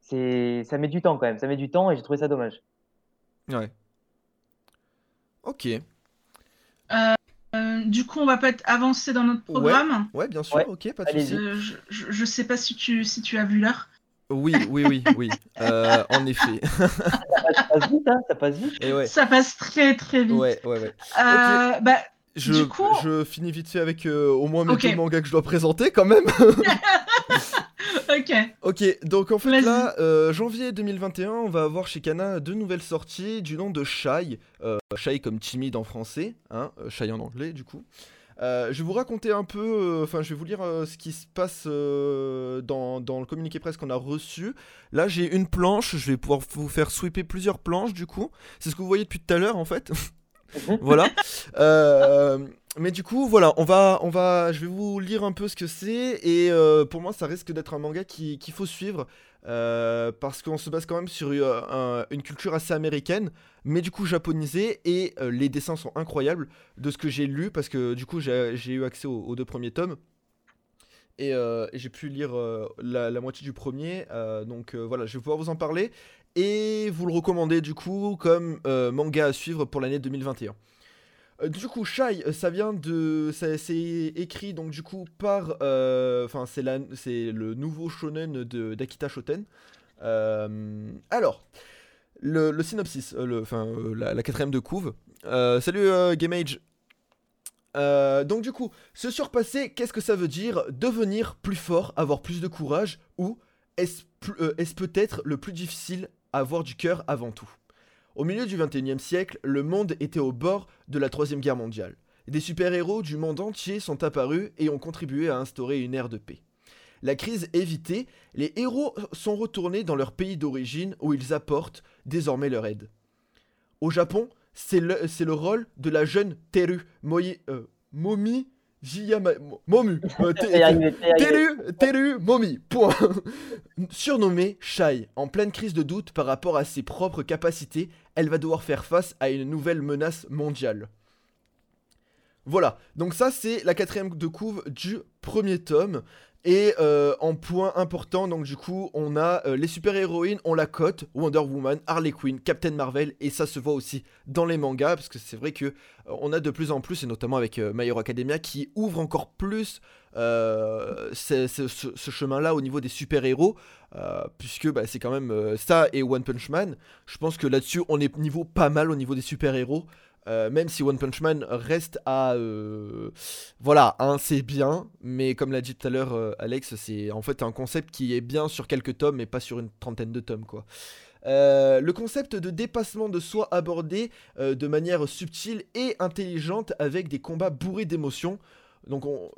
c'est Ça met du temps quand même, ça met du temps et j'ai trouvé ça dommage. Ouais. Ok. Euh, du coup, on va peut-être avancer dans notre programme. Ouais, bien sûr, Ouais. ok, pas de soucis. Euh, je, je, je sais pas si tu, si tu as vu l'heure. Oui, oui, oui, oui. Euh, en effet. Ça passe vite, hein, ça passe vite. Et ouais. Ça passe très très vite. Ouais, ouais, ouais. Euh, bah, Je, Du coup- je finis vite fait avec euh, au moins mes Ok. deux mangas que je dois présenter quand même. ok. ok, donc en fait là, euh, janvier 2021, on va avoir chez Kana deux nouvelles sorties du nom de Shy. Euh, Shy comme timide en français, hein, euh, Shy en anglais du coup. Euh, je vais vous raconter un peu, euh, enfin je vais vous lire euh, ce qui se passe euh, dans, dans le communiqué presse qu'on a reçu. Là j'ai une planche, je vais pouvoir vous faire sweeper plusieurs planches du coup. C'est ce que vous voyez depuis tout à l'heure en fait. Mhm. voilà. Euh, mais du coup, voilà, on va, on va, je vais vous lire un peu ce que c'est. Et euh, pour moi, ça risque d'être un manga qui- qu'il faut suivre. euh, parce qu'on se base quand même sur euh, un- une culture assez américaine, mais du coup japonisée, et les dessins sont incroyables de ce que j'ai lu, parce que du coup j'ai eu accès aux, deux premiers tomes, et, j'ai pu lire la, moitié du premier, donc voilà, je vais pouvoir vous en parler, et vous le recommander du coup comme manga à suivre pour l'année 2021. Euh, du coup, Shy, euh, ça vient de, c'est écrit donc du coup par, euh, enfin c'est le nouveau shonen d'Akita Shoten. Alors, le, synopsis, enfin la, quatrième de couve. Salut euh, Gameage. Euh, donc du coup, se surpasser, qu'est-ce que ça veut dire? Devenir plus fort, avoir plus de courage, ou est-ce peut-être le plus difficile avoir du cœur avant tout? Au milieu du 21e siècle, le monde était au bord de la Troisième Guerre mondiale. Des super-héros du monde entier sont apparus et ont contribué à instaurer une ère de paix. La crise évitée, les héros sont retournés dans leur pays d'origine où ils apportent désormais leur aide. Au Japon, c'est le, rôle de la jeune Teru euh, Momi Jiyama... Mo- Momu. euh, Te- T'es arrivé, t'es arrivé. Teru, Teru Momi, point. Surnommée Shai, en pleine crise de doute par rapport à ses propres capacités, elle va devoir faire face à une nouvelle menace mondiale. Voilà, donc ça c'est la quatrième de couve du premier tome. Et euh, en point important, donc du coup, on a euh, les super-héroïnes, on la cote, Wonder Woman, Harley Quinn, Captain Marvel, et ça se voit aussi dans les mangas, parce que c'est vrai que euh, on a de plus en plus, et notamment avec My Hero Academia, qui ouvre encore plus ce, chemin-là au niveau des super-héros, puisque bah, c'est quand même ça et One Punch Man. Je pense que là-dessus, on est niveau pas mal au niveau des super-héros. Euh, même si One Punch Man reste à euh, voilà c'est bien mais comme l'a dit tout à l'heure euh, Alex c'est en fait un concept qui est bien sur quelques tomes mais pas sur une trentaine de tomes quoi. Le concept de dépassement de soi abordé de manière subtile et intelligente avec des combats bourrés d'émotions. Donc on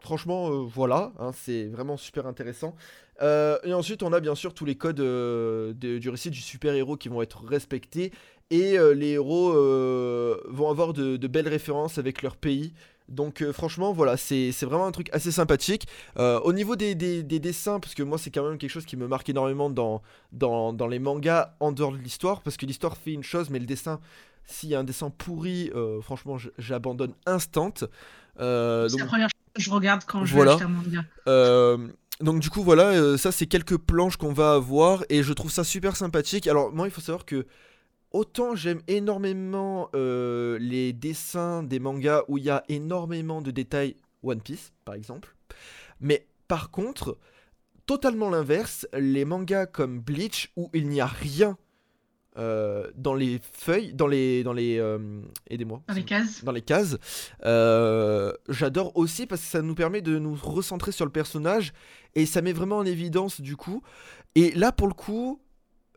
franchement voilà hein, c'est vraiment super intéressant. Et ensuite on a bien sûr tous les codes de- du récit du super héros qui vont être respectés et euh, les héros euh, vont avoir de, de belles références avec leur pays. Donc euh, franchement voilà, c'est vraiment un truc assez sympathique. Euh, au niveau des, des- des dessins, parce que moi c'est quand même quelque chose qui me marque énormément dans, dans, dans les mangas en dehors de l'histoire, parce que l'histoire fait une chose, mais le dessin, s'il y a un dessin pourri, euh, franchement j'abandonne instant. C'est donc la première chose que je regarde quand je Voilà. un manga. donc du coup voilà, ça c'est quelques planches qu'on va avoir et je trouve ça super sympathique. Alors moi il faut savoir que autant j'aime énormément euh, les dessins des mangas où il y a énormément de détails, One Piece par exemple, mais par contre totalement l'inverse, les mangas comme Bleach où il n'y a rien euh, dans les feuilles, dans les, dans les, euh, aidez-moi Dans les cases. dans les cases. Euh, J'adore aussi parce que ça nous permet de nous recentrer sur le personnage et ça met vraiment en évidence du coup. Et là pour le coup,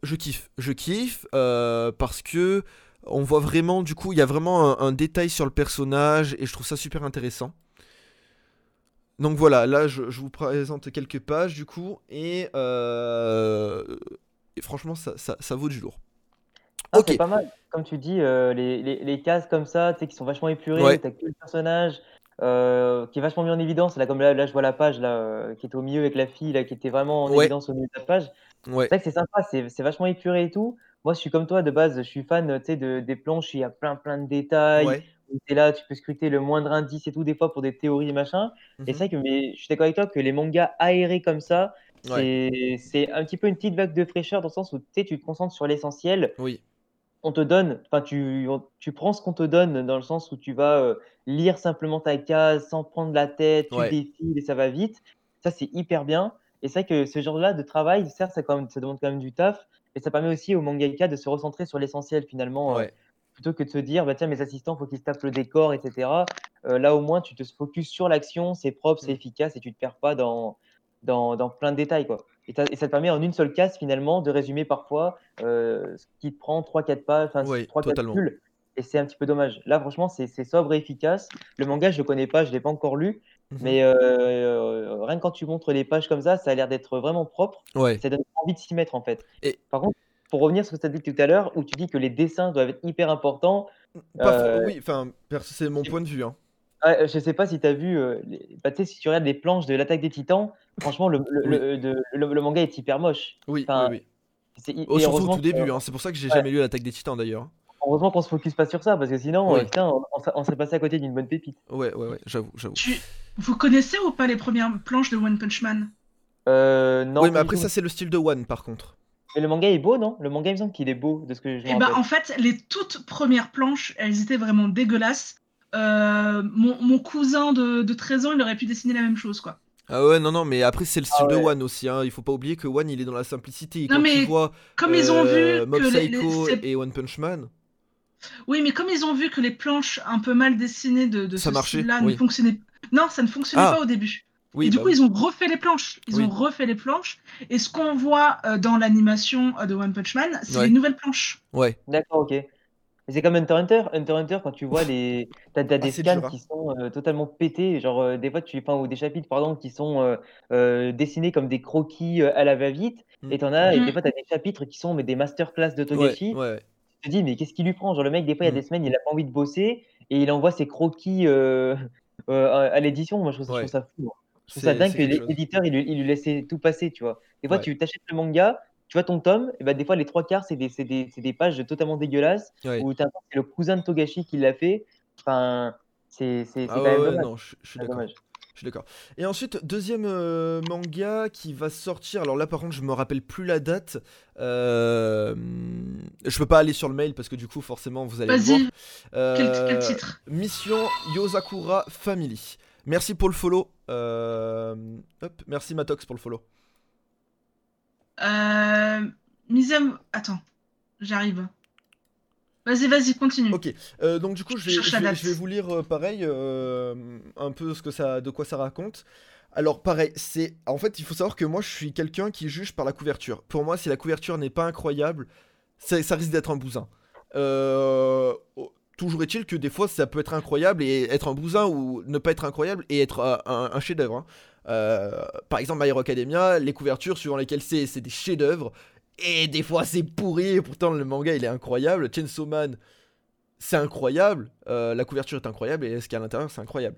je kiffe, je kiffe euh, parce que on voit vraiment du coup il y a vraiment un, un détail sur le personnage et je trouve ça super intéressant. Donc voilà, là je, je vous présente quelques pages du coup et, euh, et franchement ça, ça, ça vaut du lourd. Ah, Ok. C'est pas mal. Comme tu dis, euh, les, les, les cases comme ça, tu sais, qui sont vachement épurées, Ouais. t'as que le personnage euh, qui est vachement mis en évidence. Là, comme là, là je vois la page là, qui était au milieu avec la fille, là, qui était vraiment en Ouais. évidence au milieu de la page. Ouais. C'est vrai que c'est sympa, c'est c'est vachement épuré et tout. Moi, je suis comme toi de base, je suis fan de, des planches, il y a plein plein de détails. Ouais. t'es là, tu peux scruter le moindre indice et tout, des fois pour des théories et machin. Et Mhm. c'est vrai que mais, je suis d'accord avec toi que les mangas aérés comme ça, Ouais. c'est c'est un petit peu une petite vague de fraîcheur dans le sens où tu te concentres sur l'essentiel Oui. on te donne, enfin tu, on- tu prends ce qu'on te donne dans le sens où tu vas euh, lire simplement ta case sans prendre la tête, tu Ouais. défiles et ça va vite. Ça, c'est hyper bien. Et c'est vrai que ce genre-là de travail, certes, ça, quand même- ça demande quand même du taf, mais ça permet aussi au mangaka de se recentrer sur l'essentiel finalement, euh, plutôt que de se dire, bah, tiens, mes assistants, faut qu'ils se tapent le décor, etc. Euh, là, au moins, tu te focuses sur l'action, c'est propre, c'est Mm. efficace et tu te perds pas dans, dans, dans plein de détails. Quoi. Et, ça te permet en une seule case finalement de résumer parfois euh, ce qui te prend 3-4 pages, enfin Ouais, 3-4 totalement. bulles. Et c'est un petit peu dommage. Là, franchement, c'est sobre et efficace. Le manga, je le connais pas, je ne l'ai pas encore lu. Mhm. Mais euh, euh, rien que quand tu montres les pages comme ça, ça a l'air d'être vraiment propre. Ouais. Ça donne envie de s'y mettre en fait. Et- Par contre, pour revenir sur ce que tu as dit tout à l'heure, où tu dis que les dessins doivent être hyper importants, Pas for- Euh, Oui, enfin, perso, c'est mon point de vue. Hein. ah, je sais pas si tu as vu, euh, les- bah, tu sais, si tu regardes les planches de l'attaque des titans, franchement, le, le, Oui. le- de- le- le manga est hyper moche. Oui, Enfin, oui, oui. Oh, surtout au tout début, hein. c'est pour ça que j'ai Ouais. jamais lu l'attaque des titans d'ailleurs. Heureusement qu'on se focus pas sur ça, parce que sinon, Oui. euh, putain, on, on serait- on serait passé à côté d'une bonne pépite. Ouais, ouais, ouais, j'avoue, j'avoue. Tu... Vous connaissez ou pas les premières planches de One Punch Man? Euh, non, oui, mais après, ça, c'est le style de One par contre. Mais le manga est beau, non? Le manga, il me semble qu'il est beau, de ce que je Eh ben, rappelle. en fait, les toutes premières planches, elles étaient vraiment dégueulasses. Euh, mon, mon cousin de, de 13 ans, il aurait pu dessiner la même chose, quoi. Ah ouais, non, non, mais après, c'est le style Ah de. One aussi. Hein. Il faut pas oublier que One, il est dans la simplicité. Non, quand mais tu vois Comme ils ont euh, vu Mob que les, les- Psycho et One Punch Man, Oui, mais comme ils ont vu que les planches un peu mal dessinées de, de Ça ce marchait, style-là oui. ne fonctionnaient Non, ça ne fonctionnait Ah. pas au début. oui, et du bah coup, oui. ils ont refait les planches. Ils Oui. ont refait les planches. Et ce qu'on voit euh, dans l'animation euh, de One Punch Man, c'est Ouais. les nouvelles planches. ouais. D'accord, ok. C'est comme Hunter x Hunter. Hunter x Hunter, quand tu vois les. T'as, Ah, des scans dur, hein. qui sont euh, totalement pétés. Genre, euh, des fois, tu. Enfin, ou des chapitres, pardon, qui sont euh, euh, dessinés comme des croquis euh, à la va-vite. Mm. Et t'en as. Et Mhm. des fois, t'as des chapitres qui sont mais des masterclass de Ouais, Togashi. ouais. Tu te dis, mais qu'est-ce qu'il lui prend? Genre, le mec, des fois, il y a Mm. des semaines, il a pas envie de bosser. Et il envoie ses croquis euh, à à l'édition. Moi, je trouve, ça- je Ouais. trouve ça fou. moi. Je trouve ça dingue que l'éditeur, il, lui- il lui laissait tout passer, tu vois. Des fois, Ouais. tu t'achètes le manga, tu vois ton tome, et ben des fois, les trois quarts, c'est des, des, des pages totalement dégueulasses, Ouais. où c'est le cousin de Togashi qui l'a fait. Enfin, c'est Ah quand même dommage. non, je je suis c'est d'accord. Je suis d'accord. Et ensuite, deuxième euh, manga qui va sortir. Alors là, par contre, je me rappelle plus la date. Euh, je peux pas aller sur le mail parce que du coup, forcément, vous allez. Vas-y, quel, quel Euh, titre? Mission Yosakura Family. Merci pour le follow. Euh, hop, merci Matox pour le follow. euh, Misem... Attends, j'arrive. Vas-y, vas-y, continue. Ok, euh, donc du coup, je vais, Cherche je la vais- date. je vais vous lire euh, pareil, euh, un peu ce que ça, de quoi ça raconte. Alors pareil, c'est en fait, il faut savoir que moi, je suis quelqu'un qui juge par la couverture. Pour moi, si la couverture n'est pas incroyable, ça, ça risque d'être un bousin. Euh, toujours est-il que des fois, ça peut être incroyable et être un bousin ou ne pas être incroyable et être euh, un, un chef-d'œuvre. hein. Euh, par exemple, My Hero Academia, les couvertures suivant lesquelles c'est, c'est des chefs-d'œuvre. Et des fois c'est pourri, et pourtant le manga il est incroyable. Chainsaw Man, c'est incroyable. Euh, la couverture est incroyable et ce qu'il y a à l'intérieur c'est incroyable.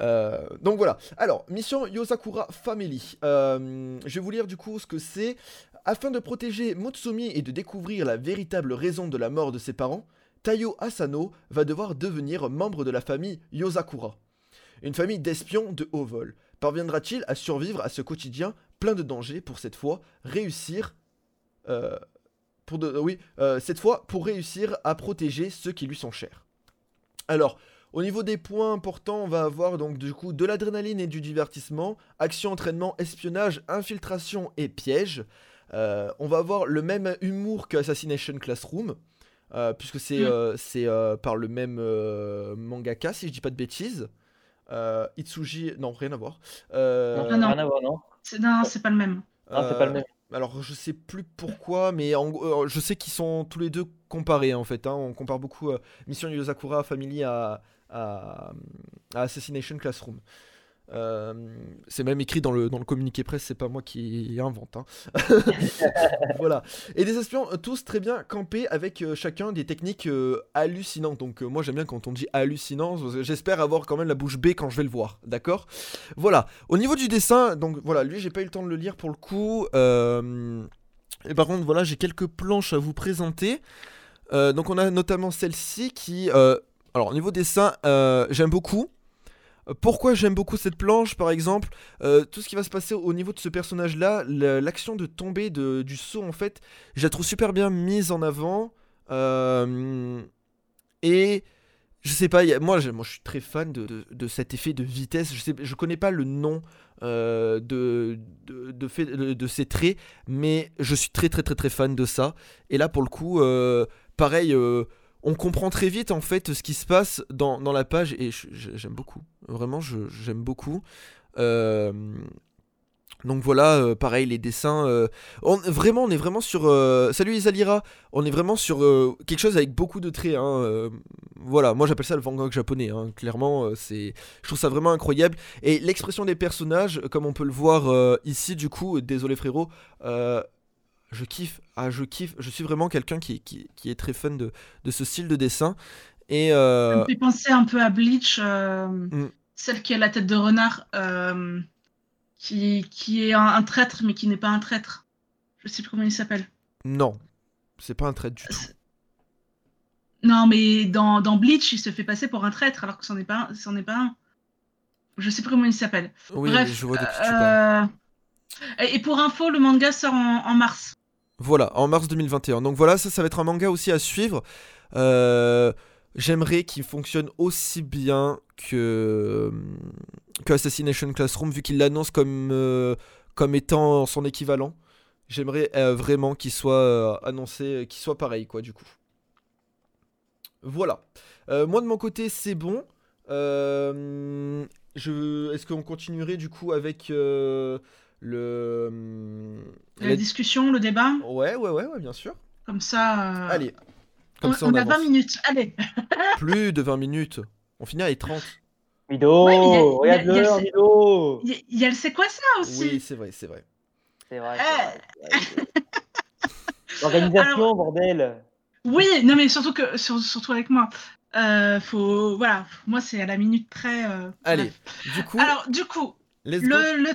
Euh, donc voilà. Alors, mission Yosakura Family. Euh, je vais vous lire du coup ce que c'est. Afin de protéger Mutsumi et de découvrir la véritable raison de la mort de ses parents, Tayo Asano va devoir devenir membre de la famille Yosakura. Une famille d'espions de haut vol. Parviendra-t-il à survivre à ce quotidien plein de dangers pour cette fois? Réussir euh, pour de, oui, euh, cette fois pour réussir à protéger ceux qui lui sont chers. Alors, au niveau des points importants, on va avoir donc du coup de l'adrénaline et du divertissement, action, entraînement, espionnage, infiltration et piège. Euh, on va avoir le même humour que Assassination Classroom, euh, puisque c'est Mm. euh, c'est, euh, par le même euh, mangaka, si je dis pas de bêtises. Euh, Itsuji, non, rien à voir. Euh, Non, Ah non. rien à voir, non? C'est- Non, c'est pas le même. Ah, c'est pas le même. Alors je sais plus pourquoi, mais euh, je sais qu'ils sont tous les deux comparés en fait. hein. On compare beaucoup euh, Mission Yosakura Family à Assassination Classroom. Euh, c'est même écrit dans le, dans le communiqué presse, c'est pas moi qui invente. hein. voilà. Et des espions euh, tous très bien campés avec euh, chacun des techniques euh, hallucinantes. Donc moi j'aime bien quand on dit hallucinant, j'espère avoir quand même la bouche bée quand je vais le voir, d'accord? Voilà. Au niveau du dessin, donc voilà, lui j'ai pas eu le temps de le lire pour le coup. Et par contre voilà, j'ai quelques planches à vous présenter. Donc on a notamment celle-ci qui... alors au niveau dessin, j'aime beaucoup. Euh, Pourquoi j'aime beaucoup cette planche, par exemple euh, Tout ce qui va se passer au niveau de ce personnage-là, l'action de tomber de- du saut, en fait, je la trouve super bien mise en avant. Euh, et je sais pas, moi, moi je suis très fan de, de- cet effet de vitesse. Je, sais, je connais pas le nom de, de, de, ces traits, mais je suis très très très très fan de ça. Et là, pour le coup, pareil, on comprend très vite en fait ce qui se passe dans, la page et j'aime beaucoup. Vraiment, j'aime beaucoup. Euh, donc voilà, euh, pareil, les dessins. euh, vraiment, on est vraiment sur. salut Isalira, on est vraiment sur quelque chose avec beaucoup de traits. hein, voilà, moi j'appelle ça le Van japonais. hein, clairement, c'est. Je trouve ça vraiment incroyable. Et l'expression des personnages, comme on peut le voir ici, du coup, désolé frérot, je kiffe. Ah, je kiffe. Je suis vraiment quelqu'un qui, qui, qui est très fan de, de ce style de dessin. Et. Ça euh, me fait penser un peu à Bleach, euh, Mm. celle qui a la tête de renard, euh, qui, qui est un, un traître, mais qui n'est pas un traître. Je sais plus comment il s'appelle. non, c'est pas un trait du tout. Non, mais dans, dans Bleach, il se fait passer pour un traître, alors que c'en est pas un. c'en est pas un. Je sais plus comment il s'appelle. Oui, Bref, je vois de qui tu parles. et, et pour info, le manga sort en, en mars. Voilà, en mars 2021. Donc voilà, ça, va être un manga aussi à suivre. Euh, J'aimerais qu'il fonctionne aussi bien que, que Assassination Classroom, vu qu'il l'annonce comme, euh, étant son équivalent. J'aimerais euh, vraiment qu'il soit euh, annoncé, qu'il soit pareil, quoi, du coup. Voilà. Euh, moi, de mon côté, c'est bon. Euh. Est-ce qu'on continuerait, du coup, avec euh, le... La la- discussion, le débat, Ouais, ouais, ouais, ouais, bien sûr. comme ça. euh, Allez, on, Comme ça, on on a 20 avance. minutes. Allez. Plus de 20 minutes. On finit à les 30. Mido, Ouais, regarde l'heure, le- Mido. Il y, a le c'est quoi ça aussi Oui, c'est vrai, c'est vrai. C'est vrai. Eh. c'est vrai, c'est vrai. Organisation, bordel. Oui, non mais surtout que sur- surtout avec moi. Euh, faut voilà, moi c'est à la minute près. euh, Allez, bref. du coup, Alors du coup, le, le,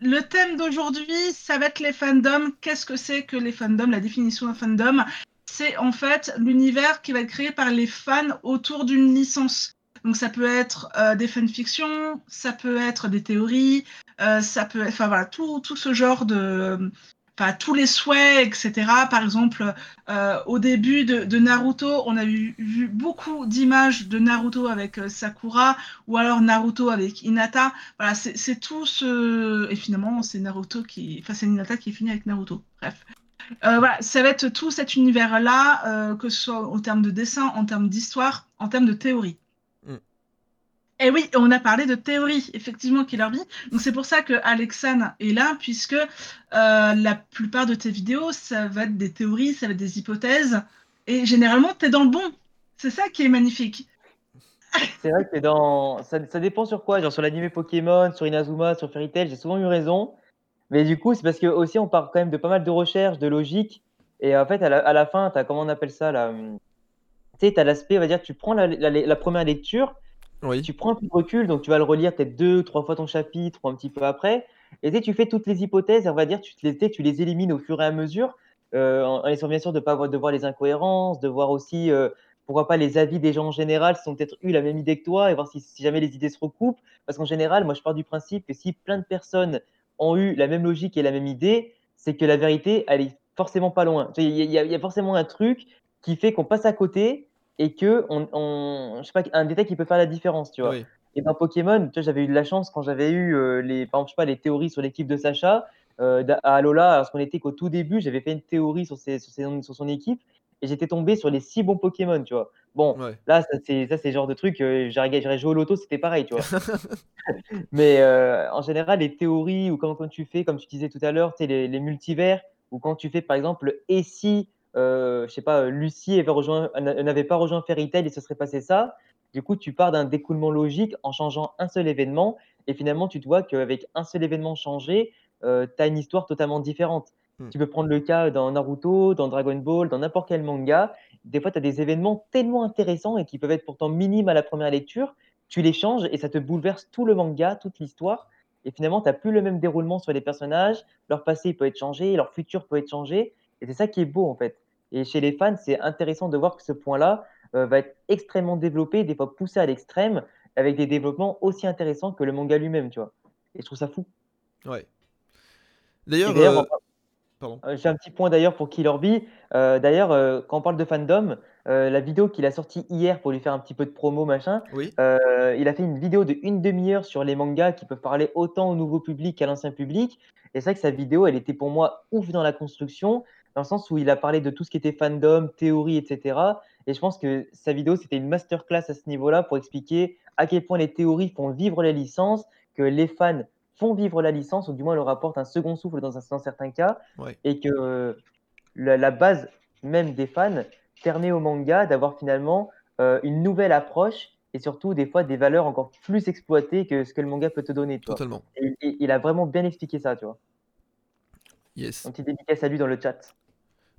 le thème d'aujourd'hui, ça va être les fandoms. Qu'est-ce que c'est que les fandoms? La définition d'un fandom, c'est en fait l'univers qui va être créé par les fans autour d'une licence. Donc ça peut être euh, des fanfictions, ça peut être des théories, euh, ça peut, enfin voilà, tout, tout ce genre de, tous les souhaits, etc. Par exemple, euh, au début de, Naruto, on a vu beaucoup d'images de Naruto avec euh, Sakura ou alors Naruto avec Hinata. Voilà, c'est tout ce, et finalement c'est Naruto qui, enfin c'est Hinata qui est fini avec Naruto. Bref. Euh, ça va être tout cet univers-là, que ce soit en termes de dessin, en termes d'histoire, en termes de théorie. Et oui, on a parlé de théorie, effectivement, Killer Bee. Donc c'est pour ça que Alexane est là, puisque euh, la plupart de tes vidéos, ça va être des théories, ça va être des hypothèses, et généralement, tu es dans le bon. C'est ça qui est magnifique. C'est vrai que dans... ça, dépend sur quoi. Genre sur l'anime Pokémon, sur Inazuma, sur Fairy Tail, j'ai souvent eu raison. Mais du coup, c'est parce que aussi on part quand même de pas mal de recherches, de logique. Et en fait, à la, fin, tu as, comment on appelle ça hum, Tu sais, as l'aspect, on va dire, tu prends la première lecture, Oui. tu prends un peu de recul, donc tu vas le relire peut-être deux, trois fois ton chapitre un petit peu après. Et tu fais toutes les hypothèses, on va dire, tu, les, tu les élimines au fur et à mesure, euh, en, essayant bien sûr de pas de voir les incohérences, de voir aussi, euh, pourquoi pas, les avis des gens en général, s'ils ont peut-être eu la même idée que toi, et voir si, si jamais les idées se recoupent. Parce qu'en général, moi, je pars du principe que si plein de personnes ont eu la même logique et la même idée, c'est que la vérité, elle est forcément pas loin. Il y a forcément un truc qui fait qu'on passe à côté et que on, on- je sais pas, un détail qui peut faire la différence, tu vois. Oui. Et dans Pokémon, j'avais eu de la chance quand j'avais eu euh, les, par exemple, je sais pas, les théories sur l'équipe de Sacha euh, à Alola, lorsqu'on était qu'au tout début, j'avais fait une théorie sur, ses, sur, ses- sur son équipe et j'étais tombé sur les six bons Pokémon, tu vois. Bon, Ouais. là, ça c'est ça c'est genre de truc, euh, j'aurais joué au loto, c'était pareil, tu vois. Mais euh, en général, les théories ou quand, quand tu fais, comme tu disais tout à l'heure, les, les multivers, ou quand tu fais par exemple, le et si, euh, je sais pas, euh, Lucie n'a- n'avait pas rejoint Fairy Tail et ce serait passé ça, du coup, tu pars d'un découlement logique en changeant un seul événement, et finalement, tu te vois qu'avec un seul événement changé, tu as une histoire totalement différente. Hmm. Tu peux prendre le cas dans Naruto, dans Dragon Ball, dans n'importe quel manga. Des fois, tu as des événements tellement intéressants et qui peuvent être pourtant minimes à la première lecture, tu les changes et ça te bouleverse tout le manga, toute l'histoire. Et finalement, tu n'as plus le même déroulement sur les personnages. Leur passé peut être changé, leur futur peut être changé. Et c'est ça qui est beau, en fait. Et chez les fans, c'est intéressant de voir que ce point-là euh, va être extrêmement développé, des fois poussé à l'extrême, avec des développements aussi intéressants que le manga lui-même, tu vois. Et je trouve ça fou. Ouais. D'ailleurs, euh, euh, j'ai un petit point d'ailleurs pour Killer Bee. Euh, d'ailleurs, quand on parle de fandom, la vidéo qu'il a sortie hier pour lui faire un petit peu de promo, machin, Oui. il a fait une vidéo de une demi-heure sur les mangas qui peuvent parler autant au nouveau public qu'à l'ancien public. Et c'est vrai que sa vidéo, elle était pour moi ouf dans la construction, dans le sens où il a parlé de tout ce qui était fandom, théorie, etc. Et je pense que sa vidéo, c'était une masterclass à ce niveau-là pour expliquer à quel point les théories font vivre les licences, que les fans font vivre la licence, ou du moins leur apportent un second souffle dans, un- dans certains cas, Ouais. et que euh, la, la base même des fans permet au manga d'avoir finalement euh, une nouvelle approche et surtout des fois des valeurs encore plus exploitées que ce que le manga peut te donner. Totalement. Et, et- il a vraiment bien expliqué ça, tu vois. Yes. Un petit dédicace à lui dans le chat.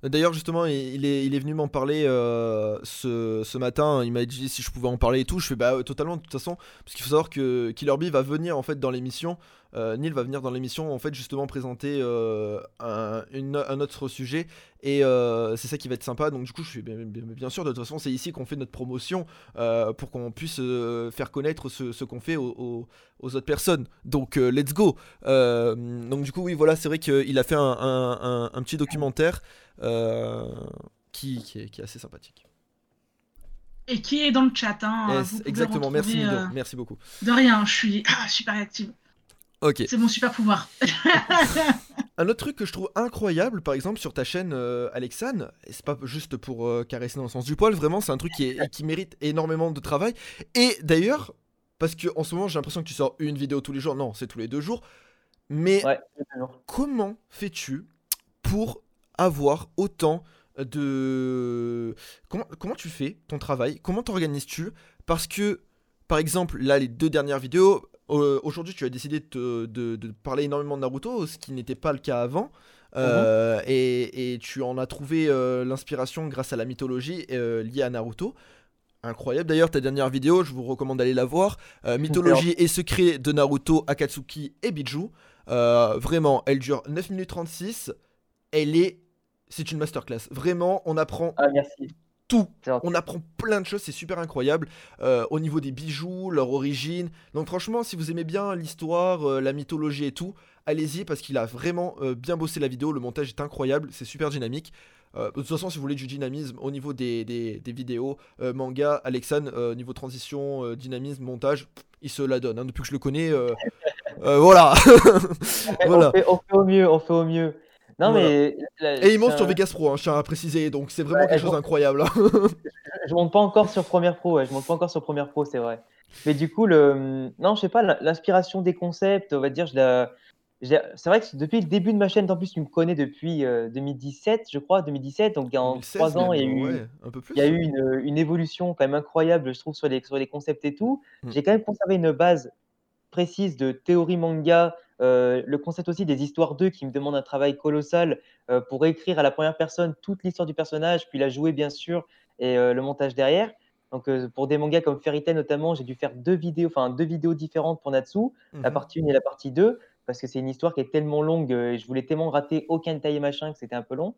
D'ailleurs, justement, il est, il est venu m'en parler euh, ce, ce matin. Il m'a dit si je pouvais en parler et tout. Je fais bah totalement, de toute façon. Parce qu'il faut savoir que Killer Bee va venir en fait dans l'émission. Euh, Neil va venir dans l'émission en fait justement présenter euh, un, une- un autre sujet. Et euh, c'est ça qui va être sympa. Donc du coup, je suis bien, bien- bien sûr, de toute façon, c'est ici qu'on fait notre promotion euh, pour qu'on puisse faire connaître ce, ce qu'on fait aux, aux- aux autres personnes. Donc let's go. Donc du coup, oui, voilà, c'est vrai qu'il a fait un, un- un- un petit documentaire qui, qui, est, qui est assez sympathique. Et qui est dans le chat. Hein, Yes, exactement, merci euh, merci beaucoup. De rien, je suis ah, super active. Ok. C'est mon super pouvoir. Un autre truc que je trouve incroyable, par exemple, sur ta chaîne euh, Alexane, et c'est pas juste pour euh, caresser dans le sens du poil, vraiment, c'est un truc qui, est, qui mérite énormément de travail. Et d'ailleurs, parce que en ce moment, j'ai l'impression que tu sors une vidéo tous les jours, non, c'est tous les deux jours. Mais Ouais, comment fais-tu pour avoir autant de de comment, comment tu fais ton travail, comment t'organises-tu? Parce que, par exemple, là, les deux dernières vidéos, euh, aujourd'hui, tu as décidé de, de- de parler énormément de Naruto, ce qui n'était pas le cas avant. Euh, et, et tu en as trouvé euh, l'inspiration grâce à la mythologie liée à Naruto. Incroyable. D'ailleurs, ta dernière vidéo, je vous recommande d'aller la voir. Mythologie et secrets de Naruto, Akatsuki et Biju. Vraiment, elle dure 9 minutes 36. Elle est. C'est une masterclass. Vraiment, on apprend Ah, merci. Tout. On apprend plein de choses, c'est super incroyable. Euh, au niveau des bijoux, leur origine. Donc franchement, si vous aimez bien l'histoire, euh, la mythologie et tout, allez-y parce qu'il a vraiment euh, bien bossé la vidéo. Le montage est incroyable, c'est super dynamique. De toute façon, si vous voulez du dynamisme au niveau des, des- des vidéos, manga, Alexan, niveau transition, dynamisme, montage, pff, il se la donne. hein. Depuis que je le connais, voilà. Voilà. On, fait, on fait au mieux, on fait au mieux. Non, Voilà. mais la- Et il monte sur Vegas Pro, hein, je tiens à préciser. Donc c'est vraiment Ouais, quelque chose d'incroyable. hein. je monte pas encore sur Premiere Pro, ouais, je monte pas encore sur Premiere Pro, c'est vrai. Mais du coup, le, non, je sais pas, l'inspiration des concepts, on va dire, je la, j'ai- c'est vrai que depuis le début de ma chaîne, en plus, tu me connais depuis euh, 2017, je crois, 2017, donc en 2016 trois ans, il y a eu, ouais, un peu plus. il y a eu une, une évolution quand même incroyable, je trouve, sur les, sur les concepts et tout. Mm. J'ai quand même conservé une base précise de théorie manga, euh, le concept aussi des histoires 2 qui me demande un travail colossal euh, pour écrire à la première personne toute l'histoire du personnage, puis la jouer bien sûr, et euh, le montage derrière. Donc pour des mangas comme Fairy Tail notamment, j'ai dû faire deux vidéos, enfin deux vidéos différentes pour Natsu, la Mhm. partie 1 et la partie 2, parce que c'est une histoire qui est tellement longue et je voulais tellement rater aucun détail et machin que c'était un peu long.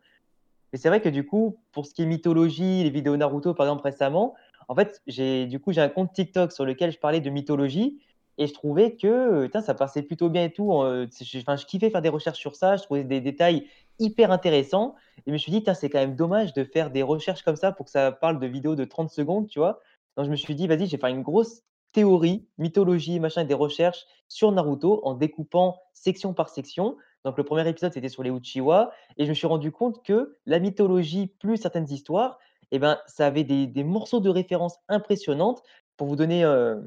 Mais c'est vrai que du coup, pour ce qui est mythologie, les vidéos Naruto par exemple récemment, en fait, j'ai du coup j'ai un compte TikTok sur lequel je parlais de mythologie et je trouvais que euh, ça passait plutôt bien et tout. euh, enfin, je kiffais faire des recherches sur ça, je trouvais des détails hyper intéressants et je me suis dit, c'est quand même dommage de faire des recherches comme ça pour que ça parle de vidéos de 30 secondes, tu vois. Donc je me suis dit, vas-y, je vais faire une grosse théorie, mythologie, machin, des recherches sur Naruto en découpant section par section. Donc le premier épisode, c'était sur les Uchiwa et je me suis rendu compte que la mythologie plus certaines histoires, eh ben, ça avait des, des morceaux de référence impressionnantes. Pour vous donner euh,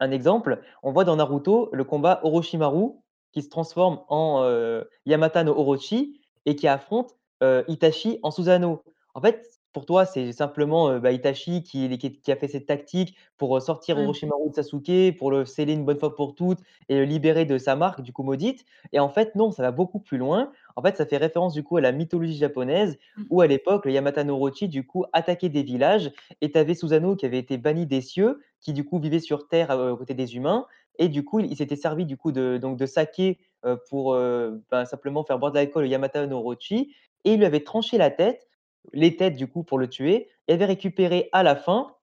un exemple, on voit dans Naruto le combat Orochimaru qui se transforme en euh, Yamata no Orochi et qui affronte euh, Itachi en Susanoo. En fait, pour toi, c'est simplement euh, bah, Itachi qui, qui- qui a fait cette tactique pour sortir Mm. Orochimaru de Sasuke, pour le sceller une bonne fois pour toutes et le libérer de sa marque, du coup maudite. Et en fait, non, ça va beaucoup plus loin. En fait, ça fait référence du coup à la mythologie japonaise Mm. où à l'époque, le Yamata no Orochi du coup attaquait des villages et tu avais Susanoo qui avait été banni des cieux, qui du coup vivait sur Terre euh, aux côtés des humains. Et du coup, il, il s'était servi du coup de, donc de saké euh, pour ben, simplement faire boire de l'alcool au Yamata no Orochi. Et il lui avait tranché la tête, les têtes du coup pour le tuer, et avait récupéré à la fin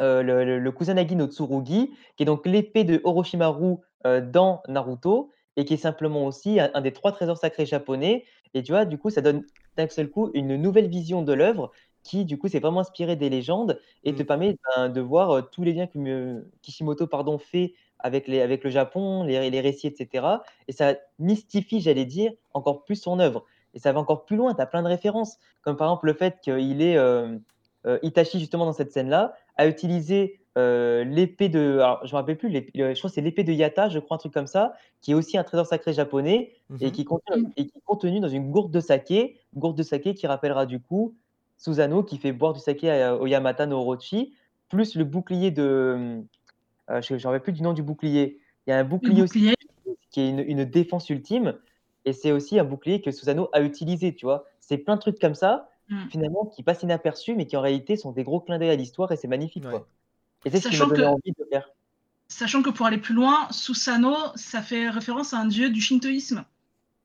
euh, le, le- le Kusanagi no Tsurugi, qui est donc l'épée de Orochimaru euh, dans Naruto, et qui est simplement aussi un, un des trois trésors sacrés japonais. Et tu vois, du coup, ça donne d'un seul coup une nouvelle vision de l'œuvre qui, du coup, s'est vraiment inspiré des légendes et te Mm. permet ben, de voir euh, tous les liens que me- Kishimoto pardon, fait avec, les, avec le Japon, les, les récits, etc. Et ça mystifie, j'allais dire, encore plus son œuvre. Et ça va encore plus loin, tu as plein de références, comme par exemple le fait qu'il est euh, euh, Itachi, justement, dans cette scène-là, a utilisé euh, l'épée de. Alors, je me rappelle plus, je crois que c'est l'épée de Yata, je crois, un truc comme ça, qui est aussi un trésor sacré japonais et Mhm. qui, contient, Mm. et qui est contenu dans une gourde de saké, gourde de saké qui rappellera du coup Susanoo qui fait boire du saké à- au Yamata no Orochi, plus le bouclier de. Euh, je ne me rappelle plus du nom du bouclier. Il y a un bouclier aussi qui est une, une défense ultime. Et c'est aussi un bouclier que Susanoo a utilisé, tu vois. C'est plein de trucs comme ça, Mm. finalement, qui passent inaperçus, mais qui en réalité sont des gros clins d'œil à l'histoire et c'est magnifique, Ouais. quoi. Et c'est ce qui Sachant m'a donné que- envie de le faire. Sachant que pour aller plus loin, Susanoo, ça fait référence à un dieu du shintoïsme.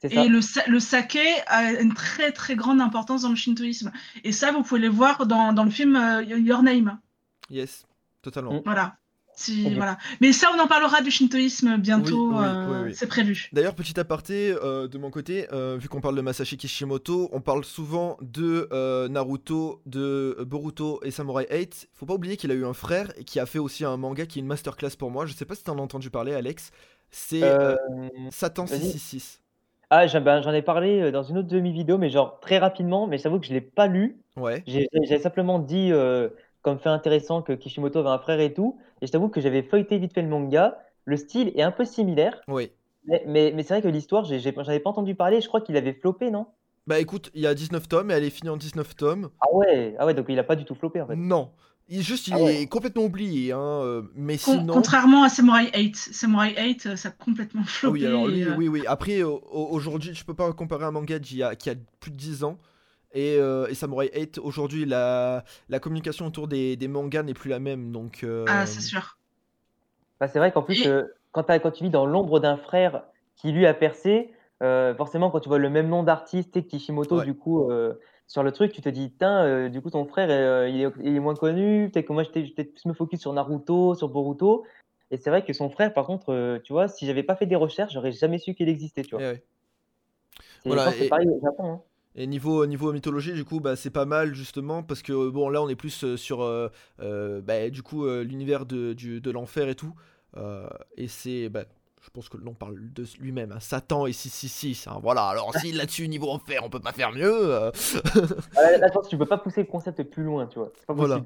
Et le, sa- le saké a une très très grande importance dans le shintoïsme. Et ça, vous pouvez le voir dans, dans le film euh, Your Name. Yes, totalement. Mm. Voilà. Si, Ok. voilà. Mais ça, on en parlera du shintoïsme bientôt. Oui, oui, euh, oui, oui. C'est prévu. D'ailleurs, petit aparté euh, de mon côté, euh, vu qu'on parle de Masashi Kishimoto, on parle souvent de euh, Naruto, de Boruto et Samurai 8. Faut pas oublier qu'il a eu un frère et qui a fait aussi un manga qui est une masterclass pour moi. Je sais pas si t'en as entendu parler, Alex. C'est euh, Euh, Satan vas-y. 666. Ah, j'en ben, j'en ai parlé dans une autre demi-vidéo, mais genre très rapidement, mais j'avoue que je ne l'ai pas lu. Ouais. J'ai j'ai simplement dit, euh, comme fait intéressant, que Kishimoto avait un frère et tout. Et je t'avoue que j'avais feuilleté vite fait le manga. Le style est un peu similaire, Oui. mais, mais, mais c'est vrai que l'histoire, j'en avais pas entendu parler. Je crois qu'il avait floppé, non? Bah écoute, il y a 19 tomes et elle est finie en 19 tomes. Ah ouais, ah ouais, donc il a pas du tout floppé en fait. Non. Il, juste, il Ah ouais. est complètement oublié, hein, euh, mais Con- sinon... Contrairement à Samurai 8. Samurai 8, euh, ça a complètement Ah floppé. oui, alors lui, et, euh, oui, oui. Après, au- au- aujourd'hui, je peux pas comparer un manga y a, qui a plus de 10 ans. Et, euh, et Samurai 8, aujourd'hui, la, la communication autour des, des mangas n'est plus la même. Donc, euh, Ah, c'est sûr. Bah, c'est vrai qu'en plus, Et- euh, quand, quand tu vis dans l'ombre d'un frère qui lui a percé, euh, forcément, quand tu vois le même nom d'artiste, tu sais, Kishimoto, Ouais. du coup, euh, sur le truc, tu te dis, euh, du coup, ton frère, euh, il, est, il est moins connu. Peut-être que moi, j'étais j'étais plus me focus sur Naruto, sur Boruto. Et c'est vrai que son frère, par contre, euh, tu vois, si j'avais pas fait des recherches, j'aurais jamais su qu'il existait, tu eh vois. ouais. C'est- Voilà, et- c'est pareil au Japon. hein. Et niveau, niveau mythologie, du coup, bah, c'est pas mal justement parce que bon, là, on est plus euh, sur euh, euh, bah, du coup l'univers de, l'enfer et tout. Et c'est, bah, je pense que le nom parle de lui-même. hein, Satan et 666. Hein, voilà. Alors si là-dessus niveau enfer, on peut pas faire mieux. euh, Ah, Là, là, je pense que tu peux pas pousser le concept plus loin, tu vois. C'est pas Voilà.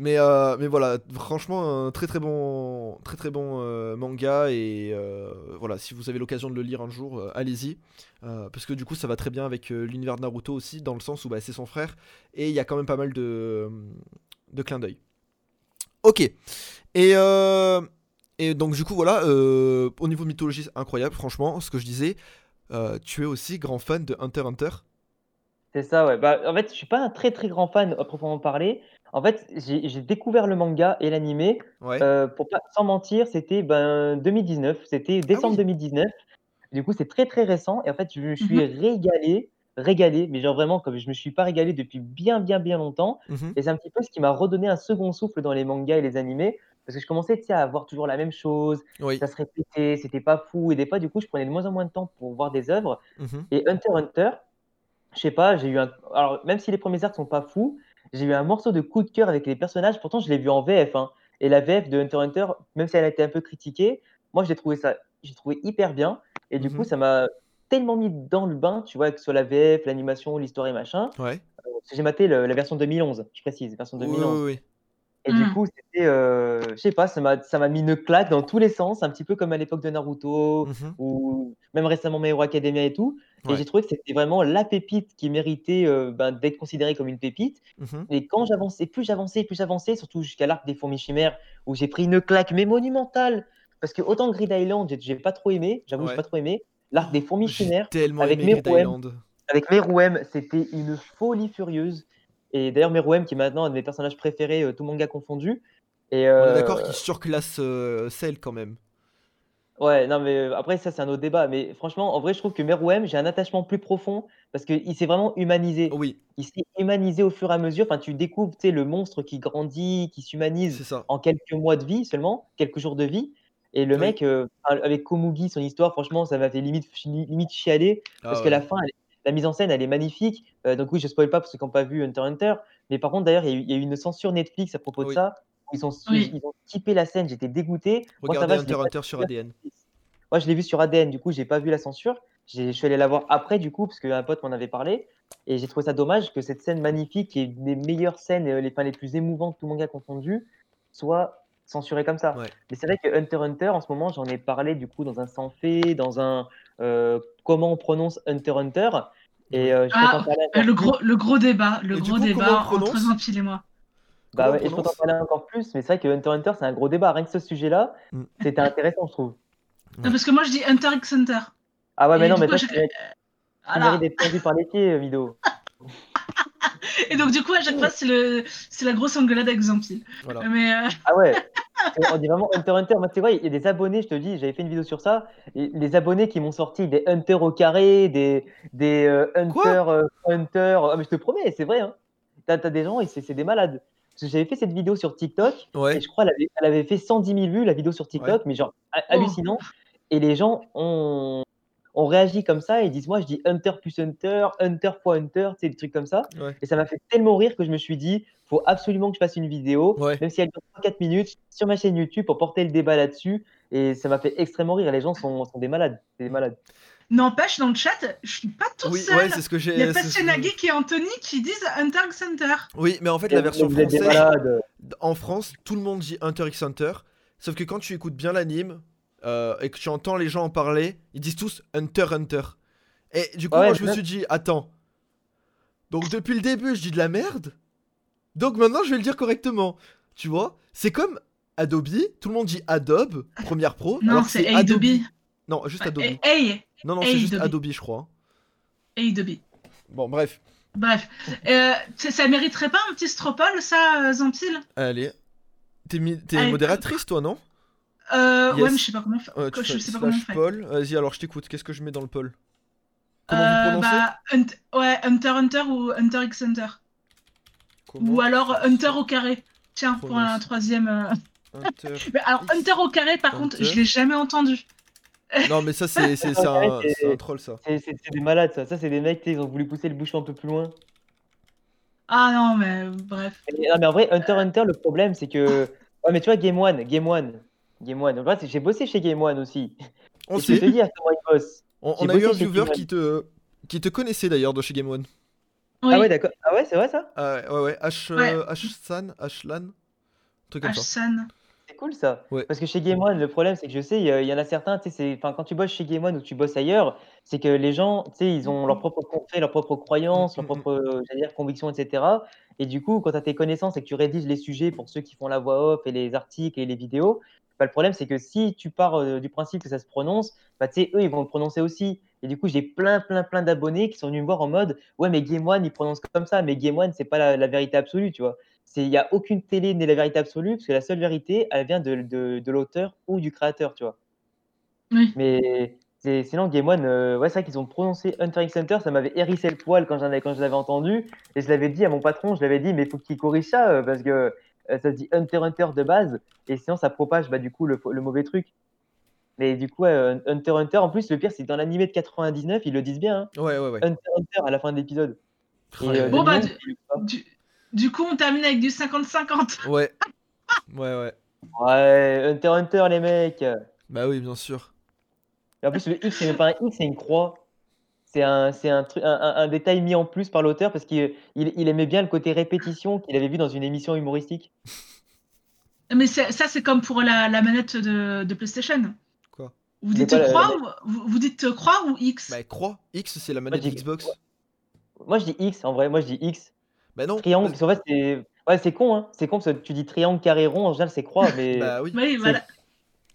Euh, mais voilà, franchement, un très très bon, très très bon euh, manga et euh, voilà, si vous avez l'occasion de le lire un jour, allez-y, parce que du coup, ça va très bien avec l'univers de Naruto aussi, dans le sens où bah, c'est son frère et il y a quand même pas mal de, de clins d'œil. Ok, et donc du coup voilà, au niveau mythologie, incroyable, franchement, ce que je disais. tu es aussi grand fan de Hunter Hunter? C'est ça, ouais. Bah, en fait, je suis pas un très très grand fan à proprement parler. En fait, j'ai découvert le manga et l'animé, Ouais. euh, pour pas, sans mentir, c'était ben, 2019, c'était décembre oui. 2019. Du coup, c'est très très récent. Et en fait, je me suis Mhm. régalé, régalé, mais genre vraiment, comme je me suis pas régalé depuis bien bien bien longtemps. Mhm. Et c'est un petit peu ce qui m'a redonné un second souffle dans les mangas et les animés. Parce que je commençais à voir toujours la même chose, Oui. ça se répétait, c'était pas fou. Et des fois, du coup, je prenais de moins en moins de temps pour voir des œuvres. Mhm. Et Hunter x Hunter, je sais pas, j'ai eu un. Alors, même si les premiers arcs sont pas fous, j'ai eu un morceau de coup de cœur avec les personnages. Pourtant, je l'ai vu en VF. hein. Et la VF de Hunter x Hunter, même si elle a été un peu critiquée, moi, j'ai trouvé ça j'ai trouvé hyper bien. Et du Mhm. coup, ça m'a tellement mis dans le bain, tu vois, que ce soit la VF, l'animation, l'histoire et machin. Ouais. Que J'ai maté le- la version 2011, je précise, version Oui, 2011. oui, oui. Et du Mm. coup, c'était, euh, je sais pas, ça m'a ça m'a mis une claque dans tous les sens, un petit peu comme à l'époque de Naruto, Mhm. ou même récemment My Hero Academia et tout. Et j'ai trouvé que c'était vraiment la pépite qui méritait euh, ben, d'être considérée comme une pépite. Mhm. Et quand j'avançais, plus j'avançais, plus j'avançais, surtout jusqu'à l'arc des fourmis chimères, où j'ai pris une claque, mais monumentale. Parce que autant Grid Island, j'ai- j'ai pas trop aimé, j'avoue, Ouais. j'ai pas trop aimé. L'arc des fourmis chimères, avec Grid Meruem. Island. avec Meruem, c'était une folie furieuse. Et d'ailleurs, Meruem, qui est maintenant un de mes personnages préférés, euh, tout manga confondu. Et, On euh, est d'accord qu'il surclasse euh, Cell quand même. Ouais, non, mais euh, après, ça, c'est un autre débat. Mais franchement, en vrai, je trouve que Meruem, j'ai un attachement plus profond parce qu'il s'est vraiment humanisé. Oui, Il s'est humanisé au fur et à mesure. Enfin, tu découvres, tu sais, le monstre qui grandit, qui s'humanise en quelques mois de vie seulement, quelques jours de vie. Et le Oui. mec, euh, avec Komugi, son histoire, franchement, ça m'a fait limite, limite chialer. Parce Ah que ouais. la fin, elle- la mise en scène, elle est magnifique. Euh, donc oui, je spoil pas pour ceux qui n'ont pas vu Hunter x Hunter. Mais par contre, d'ailleurs, il y, a eu- il y a eu une censure Netflix à propos de ça. Ils ont, Oui. ils ont skippé la scène, j'étais dégoûté. Moi, ça Regardez va, je Hunter Hunter sur ADN. moi, je l'ai vu sur ADN, du coup, j'ai pas vu la censure. J'ai- Je suis allé la voir après, du coup, parce qu'un pote m'en avait parlé. Et j'ai trouvé ça dommage que cette scène magnifique, qui est une des meilleures scènes, euh, les, enfin, les plus émouvantes, tout manga confondu, soit censurée comme ça. Ouais. Mais c'est vrai que Hunter x Hunter, en ce moment, j'en ai parlé, du coup, dans un sans fait, dans un comment on prononce Hunter x Hunter. Et euh, je Ah, Euh, Le gros, le gros débat, le Et gros coup, débat entre Zampil et moi. Bah ouais, et je peux t'en prononce parler encore plus, mais c'est vrai que Hunter x Hunter, c'est un gros débat. Rien que ce sujet-là, Mm. c'était intéressant, je trouve. Non, parce que moi je dis Hunter x Hunter. Ah ouais, mais Et non, mais coup, toi, je- tu Voilà. d'être tendu par les pieds, euh, Mido. Et donc du coup à chaque fois c'est le, c'est la grosse engueulade avec Zampil. Voilà. Mais euh, Ah ouais, on dit vraiment Hunter Hunter. Moi, tu vois, il y a des abonnés, je te dis, j'avais fait une vidéo sur ça. Et les abonnés qui m'ont sorti des Hunter au carré, des, des euh, Hunter, euh, Hunter. Ah, mais je te promets, c'est vrai. Hein. T'as as des gens et c'est c'est des malades. Parce que j'avais fait cette vidéo sur TikTok Ouais. et je crois qu'elle avait, elle avait fait 110 000 vues, la vidéo sur TikTok, mais genre ha- Oh. hallucinant. Et les gens ont, ont réagi comme ça et disent Moi, je dis Hunter plus Hunter, Hunter fois Hunter, tu sais, des trucs comme ça. Ouais. Et ça m'a fait tellement rire que je me suis dit faut absolument que je fasse une vidéo, Ouais. même si elle dure 4 minutes, sur ma chaîne YouTube pour porter le débat là-dessus. Et ça m'a fait extrêmement rire. Les gens sont, sont des malades. Des malades. n'empêche dans le chat, je suis pas toute Oui, seule. ouais, c'est ce que j'ai. Il y a c'est ce Passionagi et Anthony qui disent Hunter x Hunter. Oui, mais en fait, la version française, en France, tout le monde dit Hunter x Hunter. Sauf que quand tu écoutes bien l'anime euh, et que tu entends les gens en parler, ils disent tous Hunter Hunter. Et du coup, Ouais, moi, je me suis dit, attends, Donc depuis le début, je dis de la merde. Donc maintenant, je vais le dire correctement. Tu vois C'est comme Adobe. Tout le monde dit Adobe, Premiere Pro. Non, c'est Adobe. Non, juste Adobe. Hey, Non, non, c'est juste Adobe. Je crois. Adobe. Bon, bref. Bref, euh, ça mériterait pas un petit stropole, ça, euh, Zampil? Allez. T'es modératrice, toi, non? Euh, Yes. Ouais, mais je sais pas comment faire. Euh, tu je sais pas comment fait. Paul. Vas-y, alors je t'écoute. Qu'est-ce que je mets dans le Paul? Comment Euh, vous prononcez? bah, Hunt- ouais, Hunter Hunter ou Hunter x Hunter. Comment Ou alors Hunter au carré. Tiens, pour un troisième. euh. Hunter. Mais alors, Hunter au carré, par contre, je l'ai jamais entendu. Non, mais ça, c'est un, un troll, ça. C'est des malades, ça. Ça, c'est des mecs, ils ont voulu pousser le bouchon un peu plus loin. Ah non, mais bref. Mais, non, mais en vrai, Hunter Hunter, le problème, c'est que. Ouais, mais tu vois, Game One, Game One. Game One. En vrai, c'est- j'ai bossé chez Game One aussi. On Et je te sait. dire comment ils bossent. On, on a eu un viewer qui te, qui te connaissait d'ailleurs de chez Game One. Oui. Ah ouais, d'accord. Ah ouais, c'est vrai ça? Ah ouais, ouais, ouais. H, Ouais. euh, H-San, H-Lan. Un truc comme ça. H-San. C'est cool ça. Ouais. Parce que chez Game One, le problème, c'est que je sais, il y, en a certains, tu sais, c'est- enfin, quand tu bosses chez Game One ou tu bosses ailleurs, c'est que les gens, tu sais, ils ont leur propre fait, leurs propres croyances, leurs Mm, mm, mm. propres, j'allais dire, convictions, etc. Et du coup, quand tu as tes connaissances et que tu rédiges les sujets pour ceux qui font la voix off et les articles et les vidéos, bah, le problème, c'est que si tu pars euh, du principe que ça se prononce, bah, eux, ils vont le prononcer aussi. Et du coup, j'ai plein, plein, plein d'abonnés qui sont venus me voir en mode Ouais, mais Game One, il prononce comme ça, mais Game One, c'est pas la, la vérité absolue, tu vois. Il n'y a aucune télé n'est la vérité absolue, parce que la seule vérité, elle vient de, de, de l'auteur ou du créateur, tu vois. Oui. Mais c'est- sinon, Game One, euh, ouais, c'est vrai qu'ils ont prononcé Hunter x Hunter, ça m'avait hérissé le poil quand, avais- quand je l'avais entendu. Et je l'avais dit à mon patron, je l'avais dit, mais il faut qu'il corrige ça, euh, parce que ça se dit Hunter Hunter de base, et sinon ça propage bah, du coup le, le mauvais truc. Mais du coup, ouais, euh, Hunter Hunter, en plus, le pire, c'est que dans l'animé de 99, ils le disent bien, hein, Ouais, ouais, ouais. Hunter Hunter à la fin de l'épisode. Ouais, euh, Bon, bah, du, du, du coup, on termine avec du 50-50. Ouais. Ouais, ouais. Ouais, Hunter Hunter, les mecs. Bah oui, bien sûr. Et en plus, le X, c'est même pas un X, c'est une croix. C'est un, c'est un, truc, un, un- détail mis en plus par l'auteur parce qu'il il, il aimait bien le côté répétition qu'il avait vu dans une émission humoristique. Mais c'est- ça, c'est comme pour la, la manette de, de PlayStation. Quoi? Vous dites croix ou vous, vous dites croix ou X? Bah, croix. X, c'est la manette dis- Xbox. Moi, je dis X, en vrai, moi, je dis X. Bah non. Triangle, parce qu'en fait, c'est ouais, c'est con, hein. C'est con parce que tu dis triangle, carré, rond, en général, c'est croix, mais Bah oui. Oui, voilà.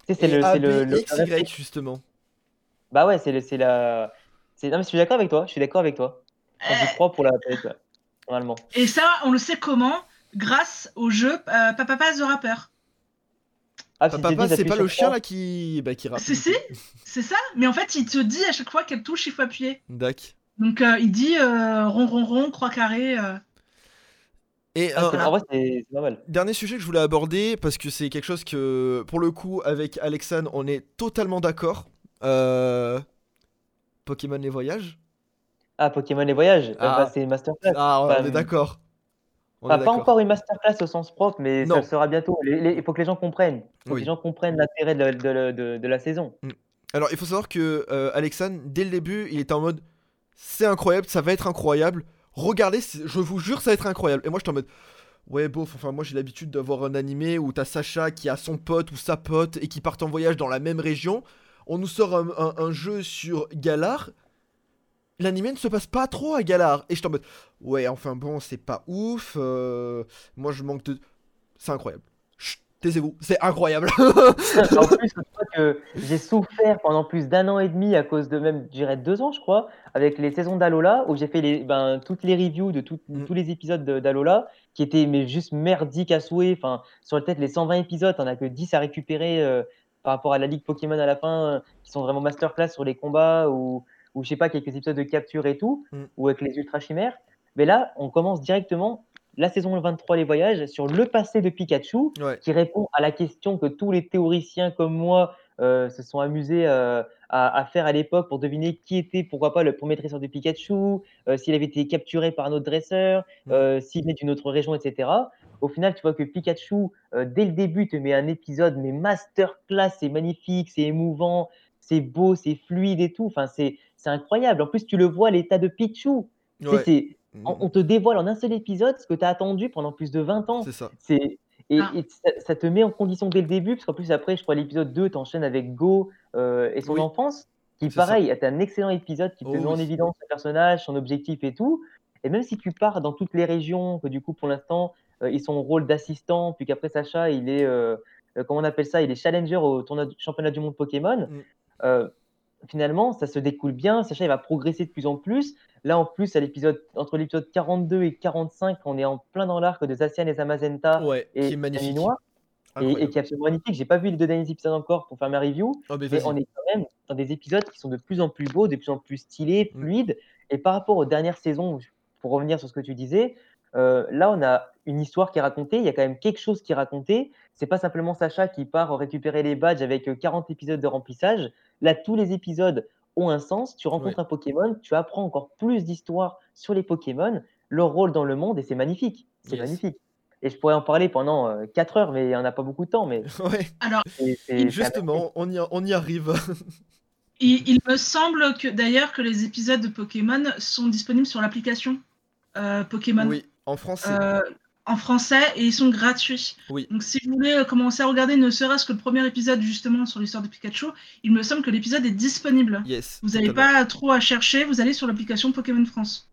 c'est le, le, le- X, Y, justement. Bah ouais, c'est le- c'est la. C'est- Non, mais je suis d'accord avec toi, je suis d'accord avec toi. Quand je dis croix pour la ouais, normalement. Et ça, on le sait comment Grâce au jeu euh, Papa Pass the Rapper. Ah, si Papa, c'est pas le chien là qui. Bah, qui rappe. Si, si, c'est ça. Mais en fait, il te dit à chaque fois quelle touche il faut appuyer. Dac. Donc, euh, il dit euh, rond, rond, rond, croix carré. euh. Et Ah, un- c'est- vrai, c'est c'est pas mal. Dernier sujet que je voulais aborder, parce que c'est quelque chose que, pour le coup, avec Alexandre, on est totalement d'accord. Euh... Pokémon les voyages? Ah, Pokémon les voyages, Ah. bah, c'est masterclass. Ah, on Enfin, est d'accord. On Enfin, pas encore une masterclass au sens propre, mais ça Non. le sera bientôt. Il faut que les gens comprennent. Il faut que les gens comprennent l'intérêt de, la- de la- de- de la saison. Alors, il faut savoir que euh, Alexandre, dès le début, il était en mode c'est incroyable, ça va être incroyable. Regardez, je vous jure, ça va être incroyable. Et moi, j'étais en mode ouais, bof, enfin, moi j'ai l'habitude d'avoir un animé où t'as Sacha qui a son pote ou sa pote et qui partent en voyage dans la même région. On nous sort un, un- un jeu sur Galar. L'animé ne se passe pas trop à Galar. Et j'étais en mode ouais, enfin bon, c'est pas ouf. euh, moi, je manque de. C'est incroyable. Taisez-vous, c'est incroyable. en plus, je crois que j'ai souffert pendant plus d'un an et demi à cause de même, je dirais deux ans, je crois, avec les saisons d'Alola, où j'ai fait les, ben, toutes les reviews de tout- Mm. tous les épisodes de- d'Alola, qui étaient mais juste merdiques à souhait. Enfin, sur le tête, les 120 épisodes, t'en as que 10 à récupérer euh, par rapport à la Ligue Pokémon à la fin, euh, qui sont vraiment masterclass sur les combats, ou, ou je sais pas, quelques épisodes de capture et tout, Mm. ou avec les Ultra Chimères. Mais là, on commence directement la saison 23, les voyages, sur le passé de Pikachu, ouais. qui répond à la question que tous les théoriciens comme moi euh, se sont amusés euh, à, à faire à l'époque pour deviner qui était, pourquoi pas, le premier dresseur de Pikachu, euh, s'il avait été capturé par un autre dresseur, Mm. s'il venait d'une autre région, etc. Au final, tu vois que Pikachu, euh, dès le début, te met un épisode, mais masterclass, c'est magnifique, c'est émouvant, c'est beau, c'est fluide et tout. Enfin, c'est c'est incroyable. En plus, tu le vois, l'état de Pichu. Tu sais, Ouais. c'est- on, on te dévoile en un seul épisode ce que tu as attendu pendant plus de 20 ans. C'est ça. Et, Ah. et ça, ça te met en condition dès le début, parce qu'en plus après, je crois l'épisode 2 t'enchaînes avec Go euh, et son Oui. enfance, qui C'est ça. pareil, est un excellent épisode qui te Oh met en évidence le personnage, son objectif et tout. Et même si tu pars dans toutes les régions, que du coup, pour l'instant, ils sont au rôle d'assistant, puis qu'après Sacha, il est, euh, euh, comment on appelle ça, il est challenger au tournoi du championnat du monde Pokémon. Mm. Euh, finalement, ça se découle bien. Sacha, il va progresser de plus en plus. Là, en plus, à l'épisode, entre l'épisode 42 et 45, on est en plein dans l'arc de Zacian et Zamazenta Ouais, et qui est magnifique. Et, qui est absolument magnifique. J'ai pas vu les deux derniers épisodes encore pour faire ma review, Oh, mais on est quand même dans des épisodes qui sont de plus en plus beaux, de plus en plus stylés, Mm. fluides. Et par rapport aux dernières saisons, pour revenir sur ce que tu disais, euh, là, on a une histoire qui est racontée. Il y a quand même quelque chose qui est raconté. C'est pas simplement Sacha qui part récupérer les badges avec euh, 40 épisodes de remplissage. Là, tous les épisodes ont un sens. Tu rencontres Ouais. un Pokémon, tu apprends encore plus d'histoires sur les Pokémon, leur rôle dans le monde, et c'est magnifique. C'est Yes. magnifique. Et je pourrais en parler pendant euh, 4 heures, mais on n'a pas beaucoup de temps. Mais Ouais, Alors, justement, on y, on y arrive. il, il me semble que d'ailleurs que les épisodes de Pokémon sont disponibles sur l'application euh, Pokémon Oui, en français. euh, en français et ils sont gratuits. Oui. Donc si vous voulez euh, commencer à regarder ne serait-ce que le premier épisode justement sur l'histoire de Pikachu, il me semble que l'épisode est disponible. Yes. Vous n'avez pas trop à chercher, vous allez sur l'application Pokémon France.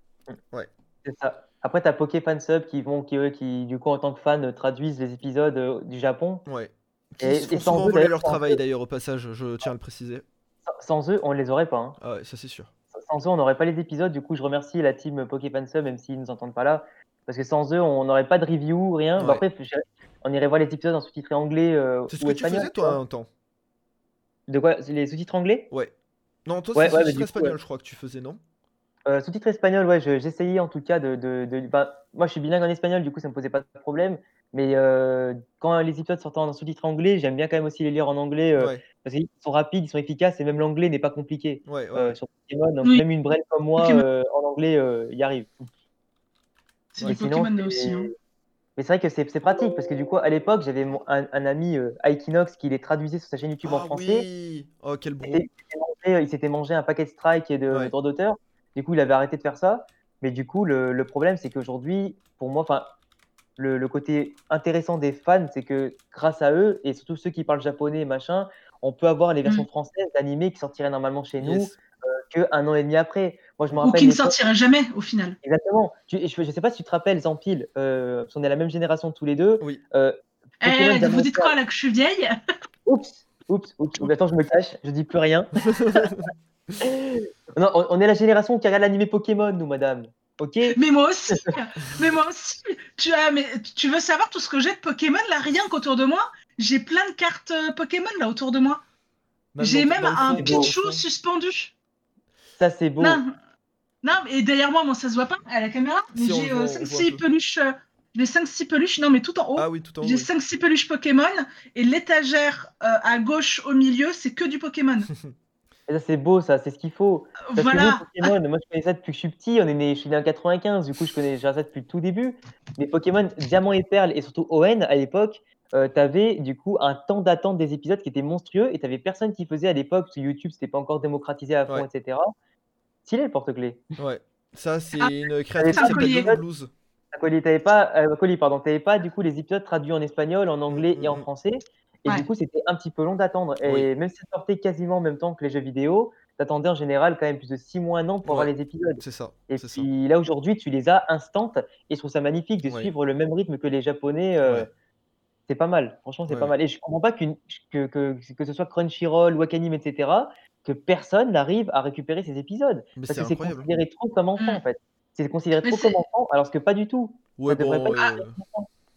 C'est ça. Après, tu as Pokéfansub qui vont, qui, eux, qui, du coup, en tant que fan, traduisent les épisodes euh, du Japon. Ouais. Qui Et- sans eux, voler leur travail eux- d'ailleurs au passage, je tiens à le préciser. Sans, sans eux, on ne les aurait pas. hein. Ah ouais, ça c'est sûr. Sans eux, on n'aurait pas les épisodes. Du coup, je remercie la team Pokéfansub, même s'ils ne nous entendent pas là. Parce que sans eux, on n'aurait pas de review, rien. Bah, après, on irait voir les épisodes en sous-titré anglais euh, C'est ce ou que tu faisais toi un temps. De quoi? Les sous-titres anglais? Ouais. Non, toi Ouais, c'est ouais, du coup, espagnol, ouais. je crois que tu faisais, non? Euh, Sous-titres espagnol, ouais, je- j'essayais en tout cas de. de, de- bah, moi, je suis bilingue en espagnol, du coup, ça me posait pas de problème. Mais euh, quand les épisodes sortent en sous-titres anglais, j'aime bien quand même aussi les lire en anglais euh, Ouais, parce qu'ils sont rapides, ils sont efficaces et même l'anglais n'est pas compliqué ouais, ouais. euh, sur Pokémon. Donc, Oui. même une braille comme moi euh, en anglais euh, y arrive. C'est du Pokémon aussi. hein. Mais c'est vrai que c'est c'est pratique parce que du coup, à l'époque, j'avais mon- un, un ami euh, Aikinox qui les traduisait sur sa chaîne YouTube en Ah français. oui Oh, quel bro. Et il s'était mangé- il s'était mangé un paquet de strikes et de Ouais. droits d'auteur. Du coup, il avait arrêté de faire ça. Mais du coup, le, le problème, c'est qu'aujourd'hui, pour moi, enfin, le, le côté intéressant des fans, c'est que grâce à eux, et surtout ceux qui parlent japonais et machin, on peut avoir les versions Mm. françaises d'animés qui sortiraient normalement chez nous Yes. qu'un an et demi après. Moi, je me Ou rappelle. qui ne sortirait jamais au final. Exactement. Tu- je ne sais pas si tu te rappelles, Zampil, euh, parce qu'on est la même génération tous les deux. Oui. Euh, Eh, vous dites quoi là que je suis vieille? Oups, oups, oups. oups. Attends, je me cache, je dis plus rien. non, on, on est la génération qui regarde l'animé Pokémon, nous, madame. Ok? Mais moi aussi Mais moi aussi tu, as, mais, tu veux savoir tout ce que j'ai de Pokémon là Rien qu'autour de moi? J'ai plein de cartes euh, Pokémon là autour de moi. J'ai même un fond. suspendu. Ça, c'est beau. Non, non, et derrière moi, moi ça se voit pas à la caméra, mais Si, on j'ai on 5-6 voit un peu. peluches. euh, j'ai 5-6 peluches, non mais tout en haut. Ah oui, tout en haut. j'ai oui. 5-6 peluches Pokémon et l'étagère euh, à gauche au milieu, c'est que du Pokémon. Et ça, c'est beau, ça, c'est ce qu'il faut. Parce voilà. que nous, Pokémon, moi, je connais ça depuis que je suis petit. On est né, je suis né en 95, du coup, je connais déjà ça depuis le tout début. Mais Pokémon Diamant et Perle, et surtout ON, à l'époque, euh, tu avais du coup un temps d'attente des épisodes qui était monstrueux et tu avais personne qui faisait à l'époque, sur YouTube, c'était pas encore démocratisé à fond, Ouais. etc. Stylé le porte-clés. Ouais. Ça, c'est Ah, une créatrice c'est qui un s'appelle Blues. Colis, t'avais pas, euh, Colis, pardon, t'avais pas du coup les épisodes traduits en espagnol, en anglais et en Mhm. français. Et Ouais. du coup, c'était un petit peu long d'attendre. Et Oui. même si ça sortait quasiment en même temps que les jeux vidéo, t'attendais en général quand même plus de 6 mois, un an pour avoir Ouais. les épisodes. C'est ça. Et ça. puis là, aujourd'hui, tu les as instant. Et je trouve ça magnifique de Ouais. suivre le même rythme que les Japonais. euh, Ouais. C'est pas mal. Franchement, c'est Ouais, pas mal. Et je comprends pas que, que, que ce soit Crunchyroll, Wakanim, etc., que personne n'arrive à récupérer ces épisodes. Mais Parce que c'est considéré trop comme enfant, Mm. en fait. C'est considéré Mais trop comme enfant, alors que pas du tout. Ouais, devrait bon. pas euh,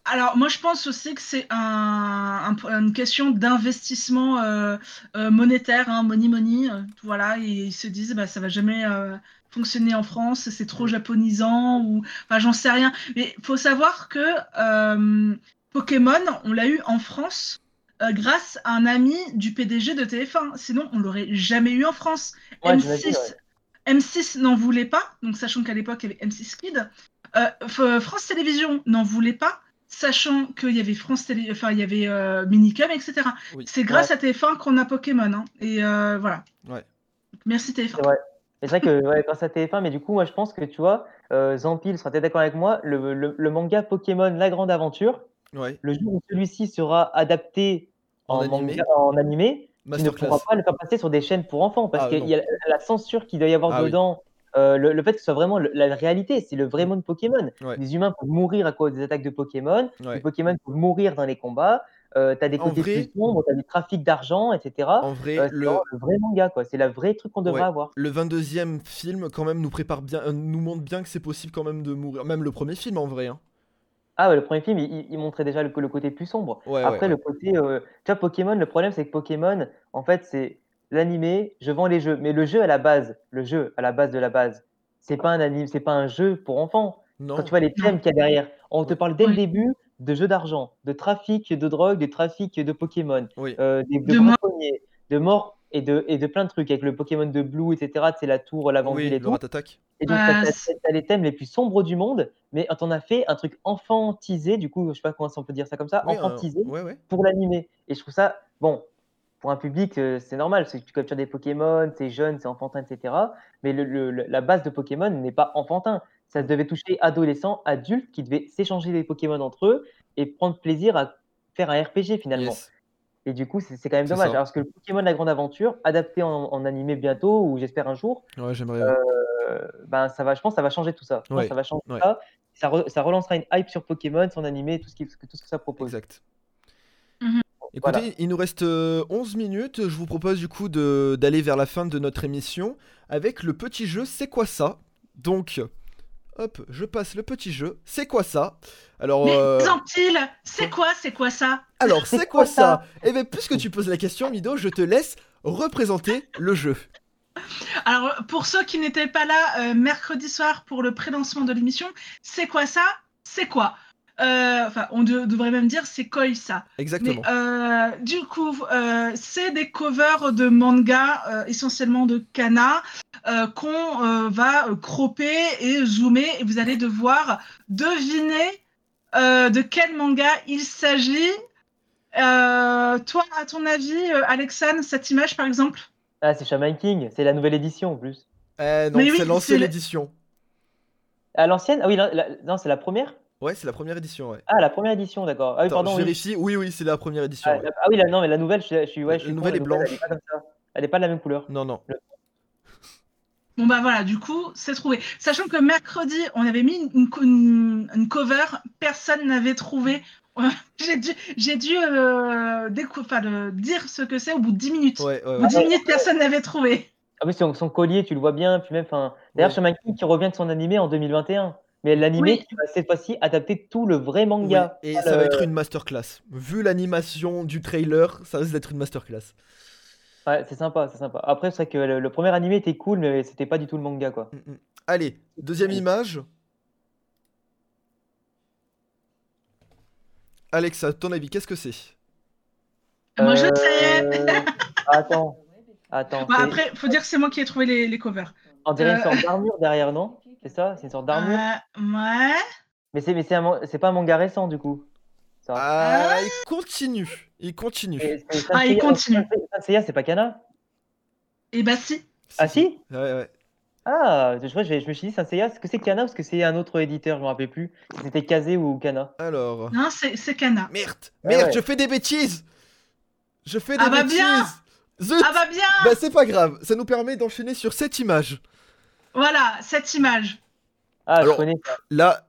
Alors, moi, je pense aussi que c'est un, un- une question d'investissement euh, euh, monétaire, hein, money money. euh, voilà, et ils se disent, bah, ça va jamais euh, fonctionner en France, c'est trop japonisant, ou, enfin, j'en sais rien. Mais il faut savoir que euh, Pokémon, on l'a eu en France euh, grâce à un ami du PDG de TF1. Sinon, on l'aurait jamais eu en France. Ouais, M6, j'imagine, ouais. M6 n'en voulait pas, donc sachant qu'à l'époque il y avait M6 Kid. Euh, F- France Télévisions n'en voulait pas, sachant qu'il y avait France Télé, enfin il y avait euh, Minicum, etc. Oui. C'est grâce à TF1 qu'on a Pokémon, hein. et euh, voilà. Ouais. Merci TF1. C'est vrai. Et C'est vrai que ouais, grâce à TF1, mais du coup, moi je pense que tu vois, euh, Zampil sera peut-être d'accord avec moi, le, le- le manga Pokémon La Grande Aventure, Ouais. le jour où celui-ci sera adapté En en, animé. manga, en animé, tu ne pourras pas le faire passer sur des chaînes pour enfants parce Ah, qu'il y a la censure qu'il doit y avoir Ah oui. dedans euh, le, le fait que ce soit vraiment le- la réalité, c'est le vrai monde Pokémon. Ouais. Les humains peuvent mourir à cause des attaques de Pokémon, Ouais. les Pokémon peuvent mourir dans les combats, euh, t'as des En côtés vrai- plus sombres, t'as du trafic d'argent, etc. En vrai, Euh, le, vrai manga, quoi. C'est la vraie truc qu'on devrait Ouais. avoir. le 22e film, quand même, nous prépare bien, euh, nous montre bien que c'est possible quand même de mourir. Même le premier film, en vrai. hein. Ah ouais, le premier film, il, montrait déjà le, le côté plus sombre. Ouais, Après, ouais, le côté. euh, tu vois, Pokémon, le problème, c'est que Pokémon, en fait, c'est l'animé, je vends les jeux. Mais le jeu à la base, le jeu à la base de la base, c'est pas un anime, c'est pas un jeu pour enfants. Non. Quand tu vois les thèmes qu'il y a derrière, on te parle dès le début de jeux d'argent, de trafic de drogue, de trafic de Pokémon, Oui. euh, des- de, De mort. de morts et de, et de plein de trucs avec le Pokémon de Blue, etc. C'est la tour, la Oui, et le tout. Et donc, Ouais, t'as- t'as c'est- t'as les thèmes les plus sombres du monde, mais on a fait un truc enfantisé, du coup, je sais pas comment on peut dire ça comme ça, Oui, enfantisé Ouais, ouais. pour l'animer. Et je trouve ça, bon, pour un public, euh, c'est normal, c'est que tu captures des Pokémon, c'est jeune, c'est enfantin, etc. Mais le, le- le- la base de Pokémon n'est pas enfantin. Ça devait toucher adolescents, adultes qui devaient s'échanger des Pokémon entre eux et prendre plaisir à faire un RPG finalement. Yes. Et du coup, c'est quand même dommage. ça. Alors que le Pokémon La Grande Aventure, adapté en, en animé bientôt, ou j'espère un jour, Ouais, j'aimerais. euh, ben, ça va, je pense que ça va changer tout ça. Ouais, ça va changer ouais. ça. Ça, re- ça relancera une hype sur Pokémon, son animé, tout ce, qui, tout ce que ça propose. Exact. Mhm. Écoutez, Voilà. il nous reste euh, 11 minutes. Je vous propose du coup de- d'aller vers la fin de notre émission avec le petit jeu C'est quoi ça? Donc, hop, je passe le petit jeu. C'est quoi ça? Alors, Mais euh, c'est quoi, c'est quoi ça? Alors C'est quoi ça? Eh bien, puisque tu poses la question, Mido, je te laisse représenter le jeu. Alors, pour ceux qui n'étaient pas là euh, mercredi soir pour le pré-lancement de l'émission, c'est quoi ça? C'est quoi? Euh, Enfin, on de- devrait même dire c'est quoi ça. Exactement. Mais euh, du coup, euh, c'est des covers de mangas, euh, essentiellement de Kana, euh, qu'on euh, va cropper et zoomer, et vous allez devoir deviner euh, de quel manga il s'agit. Euh, toi, à ton avis, euh, Alexandre, cette image par exemple? Ah, c'est Shaman King, c'est la nouvelle édition en plus. Eh non, mais oui, c'est l'ancienne édition. À l'ancienne? Ah oui, la- la- non, c'est la première Ouais, c'est la première édition, ouais. Ah, la première édition, d'accord. Ah oui, Attends, pardon. je oui. vérifie. Oui, oui, c'est la première édition. Ah, ouais. la- ah oui, la, non, mais la nouvelle, je suis, je suis, ouais, je suis La con, nouvelle est Elle blanche. est pas comme ça. Elle est pas de la même couleur. Non, non. Bon bah voilà, du coup, c'est trouvé. Sachant que mercredi, on avait mis une, une- une cover, personne n'avait trouvé. j'ai dû, j'ai dû euh, le- dire ce que c'est au bout de 10 minutes. Ouais, ouais, Au bout de 10 minutes, personne n'avait trouvé. Ah oui, son, son collier, tu le vois bien. Puis même, enfin, d'ailleurs, Ouais. Shaman King qui revient de son animé en 2021. Mais l'animé Oui. qui va cette fois-ci adapter tout le vrai Oui, manga. et ça va le- être une masterclass. Vu l'animation du trailer, ça risque d'être une masterclass. Ouais, c'est sympa, c'est sympa. Après, c'est vrai que le, le premier animé était cool, mais c'était pas du tout le manga, quoi. Mm, mm. Allez, deuxième image. Alex, à ton avis, qu'est-ce que c'est? Moi, je sais. Euh, Attends, attends. Bah, après, faut dire que c'est moi qui ai trouvé les, les covers. On dirait une euh, sorte d'armure derrière, non? C'est ça C'est une sorte d'armure Euh, ouais. Mais c'est mais c'est un c'est pas un manga récent, du coup. Ça. Ah, il continue. Il continue. Et- c'est Ah, il continue. Saint Seiya, c'est pas Kana Et bah si. Ah si Ouais, ouais. Ah, je, vois, je, je me suis dit Saint Seiya, est-ce que c'est Kana ou est-ce que c'est un autre éditeur Je me rappelle plus. C'était Kazé ou Kana. Alors. Non, c'est c'est Kana. Merde, Ah merde, ouais. je fais des bêtises Je fais des Ah bah bêtises bien Zut Ah bah bien Bah c'est pas grave, ça nous permet d'enchaîner sur cette image. Voilà, cette image. Ah, Alors- je connais ça. Là,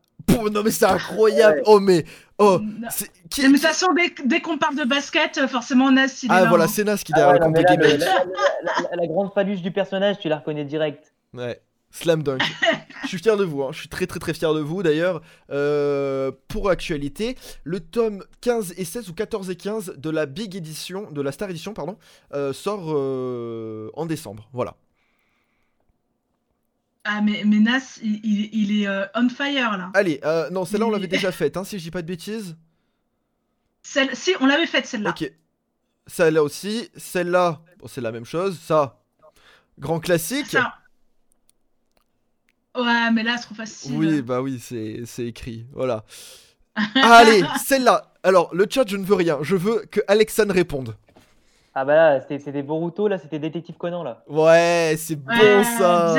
non mais c'est incroyable Ouais. Oh mais, oh, Non. c'est... Qui, Mais de toute façon, dès, dès qu'on parle de basket, euh, forcément, Nas, il est Ah là, voilà, hein. c'est Nas qui Ah derrière ouais, le non, compte mais de là, le- la, la- la- la grande paluche du personnage, tu la reconnais direct. Ouais, slam dunk. je suis fier de vous, hein. je suis très très très fier de vous d'ailleurs. Euh, pour actualité, le tome 15 et 16 ou 14 et 15 de la Big Edition, de la Star Edition, pardon, euh, sort euh, en décembre. Voilà. Ah, mais, mais Nas, il, il- il est euh, on fire, là. Allez, euh, non, celle-là on l'avait déjà faite, hein, si je dis pas de bêtises. Celle, si, on l'avait faite, celle-là. Ok. Celle-là aussi, celle-là, bon, c'est la même chose. Ça, grand classique. Ça. Ouais, mais là, c'est trop facile. Oui, bah oui, c'est écrit. Voilà. Allez, celle-là. Alors, le chat, je ne veux rien. Je veux que Alexandre réponde. Ah bah là, c'était c'était Boruto, là, c'était Détective Conan, là. Ouais, c'est bon Ouais, ça.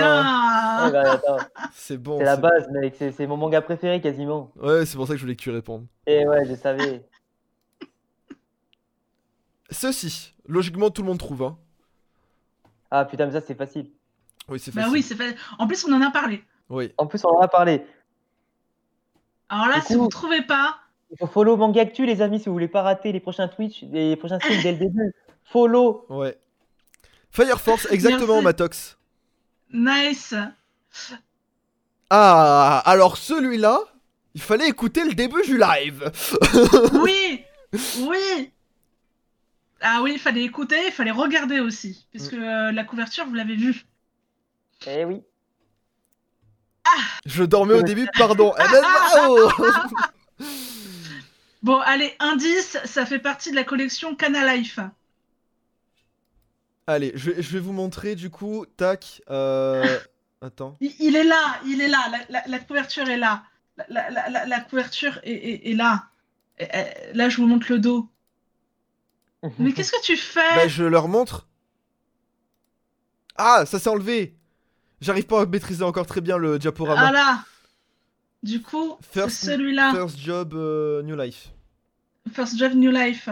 Ouais, bah, attends, C'est bon. c'est la base, mec. C'est c'est mon manga préféré, quasiment. Ouais, c'est pour ça que je voulais que tu répondes. Et ouais, je savais. Ceci, logiquement, tout le monde trouve. Hein. Ah putain, mais ça, c'est facile. Oui, c'est Bah facile. oui, c'est fait. En plus, on en a parlé. Oui. En plus, on en a parlé. Alors là, si vous trouvez pas, Il faut follow Manga Actu, les amis, si vous voulez pas rater les prochains Twitch, les prochains streams dès le début. Follow. Ouais. Fire Force, exactement, Merci. Matox. nice. Ah, alors celui-là, il fallait écouter le début du live. Oui, oui. Ah oui, il fallait écouter, il fallait regarder aussi, puisque Mm. euh, la couverture, vous l'avez vue. Eh oui. Je dormais au début, pardon. Eh ben, bravo Bon, allez, indice, ça fait partie de la collection Cana Life. Allez, je vais, je vais vous montrer du coup. Tac. Euh... Attends. Il, il est là, il est là, la, la- la couverture est là. La, la- la- la- la couverture est, est- est là. Et- là, je vous montre le dos. Mais qu'est-ce que tu fais? Bah, je leur montre. Ah, ça s'est enlevé. J'arrive pas à maîtriser encore très bien le diaporama. Ah là Du coup, celui-là. First job, euh, new life. First Job New Life.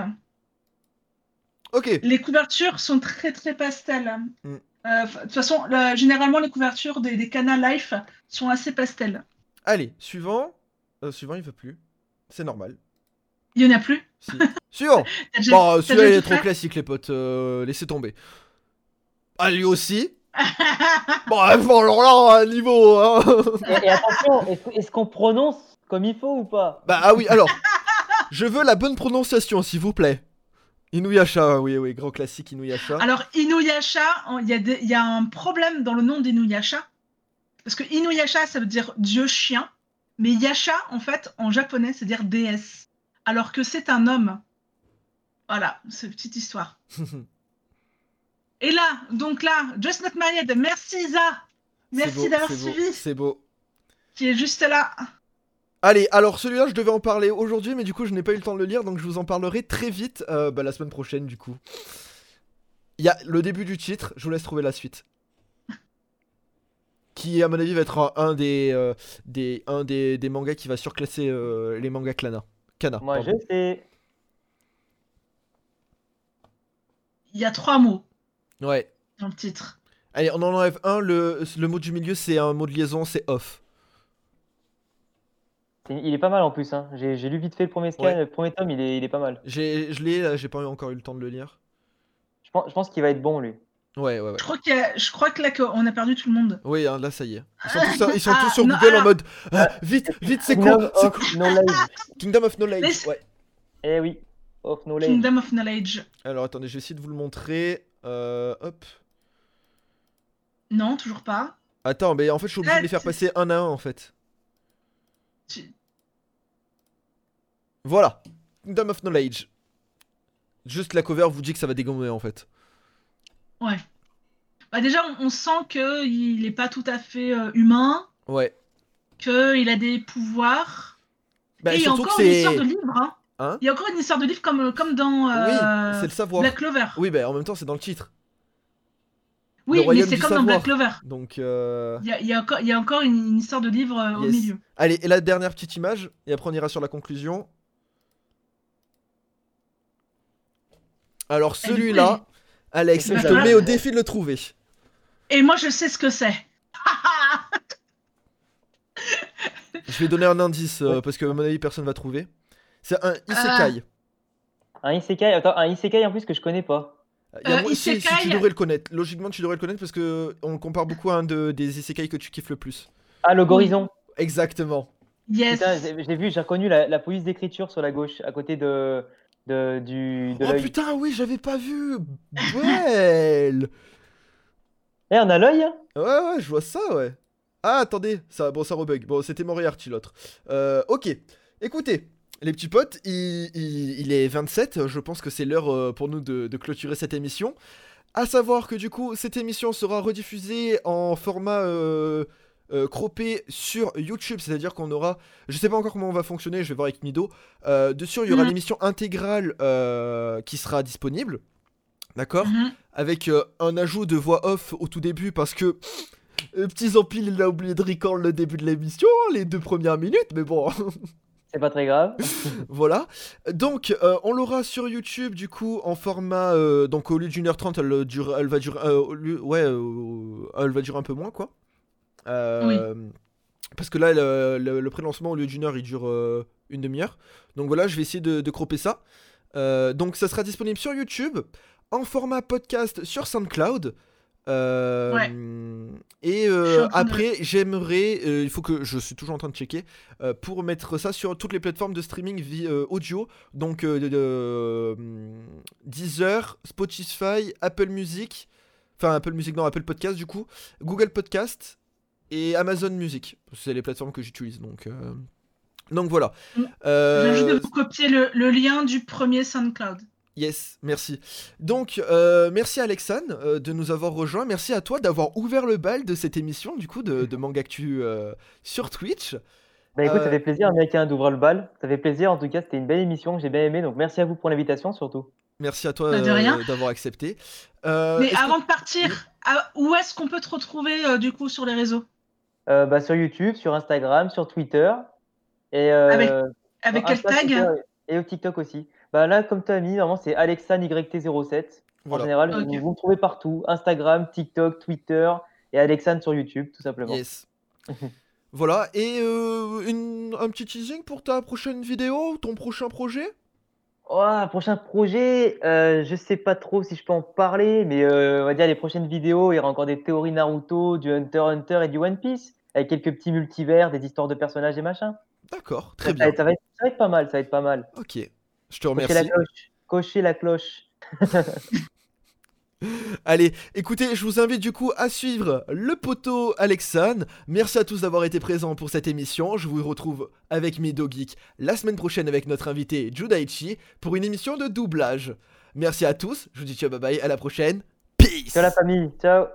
Ok. Les couvertures sont très très pastel. Mm. Euh, De toute façon, le- généralement, les couvertures des, des Cana Life sont assez pastel. Allez, suivant. Euh, suivant, il veut plus. C'est normal. Il y en a plus Si. suivant. Bon, t'as celui-là, il est trop fait classique, les potes. euh, laissez tomber. Ah, lui aussi. Bon, alors là, un niveau. Hein. Et, et attention, est-ce est-ce qu'on prononce comme il faut ou pas? Bah, ah oui, alors. Je veux la bonne prononciation, s'il vous plaît. Inuyasha, oui, oui, grand classique Inuyasha. Alors, Inuyasha, il y, a y un problème dans le nom d'Inuyasha. Parce que Inuyasha, ça veut dire dieu chien. Mais Yasha, en fait, en japonais, c'est dire déesse. Alors que c'est un homme. Voilà, c'est une petite histoire. Et là, donc là, Just Not Married, merci Isa Merci d'avoir suivi, C'est beau. qui est juste là. Allez, alors celui-là, je devais en parler aujourd'hui, mais du coup, je n'ai pas eu le temps de le lire, donc je vous en parlerai très vite, euh, bah, la semaine prochaine, du coup. Il y a le début du titre, je vous laisse trouver la suite. Qui, à mon avis, va être un, un des, euh, des, un des, des mangas qui va surclasser euh, les mangas. Kana. Moi, pardon. je sais. Il y a trois mots Ouais. dans le titre. Allez, on en enlève un, le, le mot du milieu, c'est un mot de liaison, c'est off. Il est pas mal en plus. Hein. J'ai j'ai lu vite fait le premier scan, Ouais. le premier tome, il est, il est pas mal. J'ai, je l'ai, là, j'ai pas encore eu le temps de le lire. Je pense, je pense qu'il va être bon lui. Ouais, ouais, ouais. Je crois, qu'il y a- je crois que là, qu'on a perdu tout le monde. Oui, hein, là, ça y est. Ils sont tous, ils sont Ah, tous sur non, Google en mode ah, Vite, vite, c'est Kingdom quoi C'est Knowledge. Kingdom of Knowledge. Ouais. Eh oui, of Knowledge. Kingdom of Knowledge. Alors attendez, je vais essayer de vous le montrer. Euh, hop. Non, toujours pas. Attends, mais en fait, je suis obligé de les faire Ah, passer un à un en fait. Tu- Voilà. Kingdom of Knowledge. Juste la cover vous dit que ça va dégommer en fait. Ouais. Bah déjà, on, on sent qu'il n'est pas tout à fait euh, humain, Ouais. qu'il a des pouvoirs. Bah, et il y a encore une histoire de livre. Hein. Hein il y a encore une histoire de livre comme, comme dans Oui, euh, c'est le savoir. Black Clover. Oui, bah en même temps, c'est dans le titre. Oui, mais c'est comme dans. Black Clover. Donc. Euh... Il y a, il y a encore, il y a encore une, une histoire de livre euh, au milieu. Allez, et la dernière petite image, et après on ira sur la conclusion. Alors celui-là, Alex, je te mets au défi de le trouver. Et moi, je sais ce que c'est. Je vais donner un indice euh, parce que à mon avis personne va trouver. C'est un isekai. Un isekai, attends, un isekai en plus que je connais pas. Il y a Euh, si, si, isekai- tu devrais le connaître. Logiquement, tu devrais le connaître parce que on le compare beaucoup à un de, des isekai que tu kiffes le plus. Ah, l'Ogorizon. Exactement. Yes. Putain, j'ai j'ai vu, j'ai reconnu la, la police d'écriture sur la gauche, à côté de, de, du, de Oh l'œil. putain, oui, j'avais pas vu. Belle. Eh, on a l'œil hein Ouais, ouais, je vois ça, ouais. Ah, attendez, ça, bon, ça rebug. Bon, c'était Moriarty l'autre. Euh, ok. Écoutez, les petits potes, il, il- il est 27. Je pense que c'est l'heure euh, pour nous de, de clôturer cette émission. À savoir que du coup, cette émission sera rediffusée en format euh, euh, croppé sur YouTube. C'est-à-dire qu'on aura. Je sais pas encore comment on va fonctionner, je vais voir avec Mido. Euh, dessus, il y aura Mhm. l'émission intégrale euh, qui sera disponible. D'accord Mhm. avec euh, un ajout de voix off au tout début parce que euh, Petit Zampil il a oublié de record le début de l'émission, hein, les deux premières minutes, mais bon. C'est pas très grave. voilà. Donc, euh, on l'aura sur YouTube, du coup, en format. euh, donc, au lieu d'une heure trente, elle, dure, elle va durer. euh, ouais, euh, elle va durer un peu moins, quoi. Euh, Parce que là, le, le, le pré-lancement, au lieu d'une heure, il dure euh, une demi-heure. Donc, voilà, je vais essayer de, de cropper ça. Euh, donc, ça sera disponible sur YouTube, en format podcast sur SoundCloud. Ouais. Et après, j'aimerais, il faut que je suis toujours en train de checker, pour mettre ça sur toutes les plateformes de streaming audio, donc de, de, Deezer, Spotify, Apple Music, enfin Apple Music non Apple Podcast du coup, Google Podcast et Amazon Music. C'est les plateformes que j'utilise donc. euh, Donc voilà. Mm. Euh, Je viens juste de vous copier le, le lien du premier SoundCloud. Yes, merci. Donc, euh, merci Alexane euh, de nous avoir rejoints. Merci à toi d'avoir ouvert le bal de cette émission, du coup, de, de Mangactu euh, sur Twitch. Bah écoute, Euh, ça fait plaisir, américain, d'ouvrir le bal. Ça fait plaisir, en tout cas, c'était une belle émission que j'ai bien aimé. Donc merci à vous pour l'invitation, surtout. Merci à toi Bah, euh, d'avoir accepté. Euh, Mais que- avant de partir, à- où est-ce qu'on peut te retrouver euh, du coup sur les réseaux? Euh, bah, sur YouTube, sur Instagram, sur Twitter. Et, euh, Avec Avec quel Insta, tag Twitter Et au TikTok aussi. Bah là, comme tu as mis, normalement, c'est AlexandreYT07. En général, vous, vous me trouvez partout. Instagram, TikTok, Twitter et Alexandre sur YouTube, tout simplement. Yes. voilà, et euh, une- un petit teasing pour ta prochaine vidéo, ton prochain projet? Oh, prochain projet, euh, je sais pas trop si je peux en parler, mais euh, on va dire les prochaines vidéos, il y aura encore des théories Naruto, du Hunter x Hunter et du One Piece, avec quelques petits multivers, des histoires de personnages et machin. D'accord, très ça bien. ça va être, ça va être pas mal, ça va être pas mal. Ok, je te Cochez la remercie. cloche, cochez la cloche. Allez, écoutez, je vous invite du coup à suivre le poteau Alexane. Merci à tous d'avoir été présents pour cette émission. Je vous retrouve avec mes Geeks la semaine prochaine avec notre invité Judaichi pour une émission de doublage. Merci à tous, je vous dis ciao bye bye, à la prochaine. Peace Ciao la famille, ciao.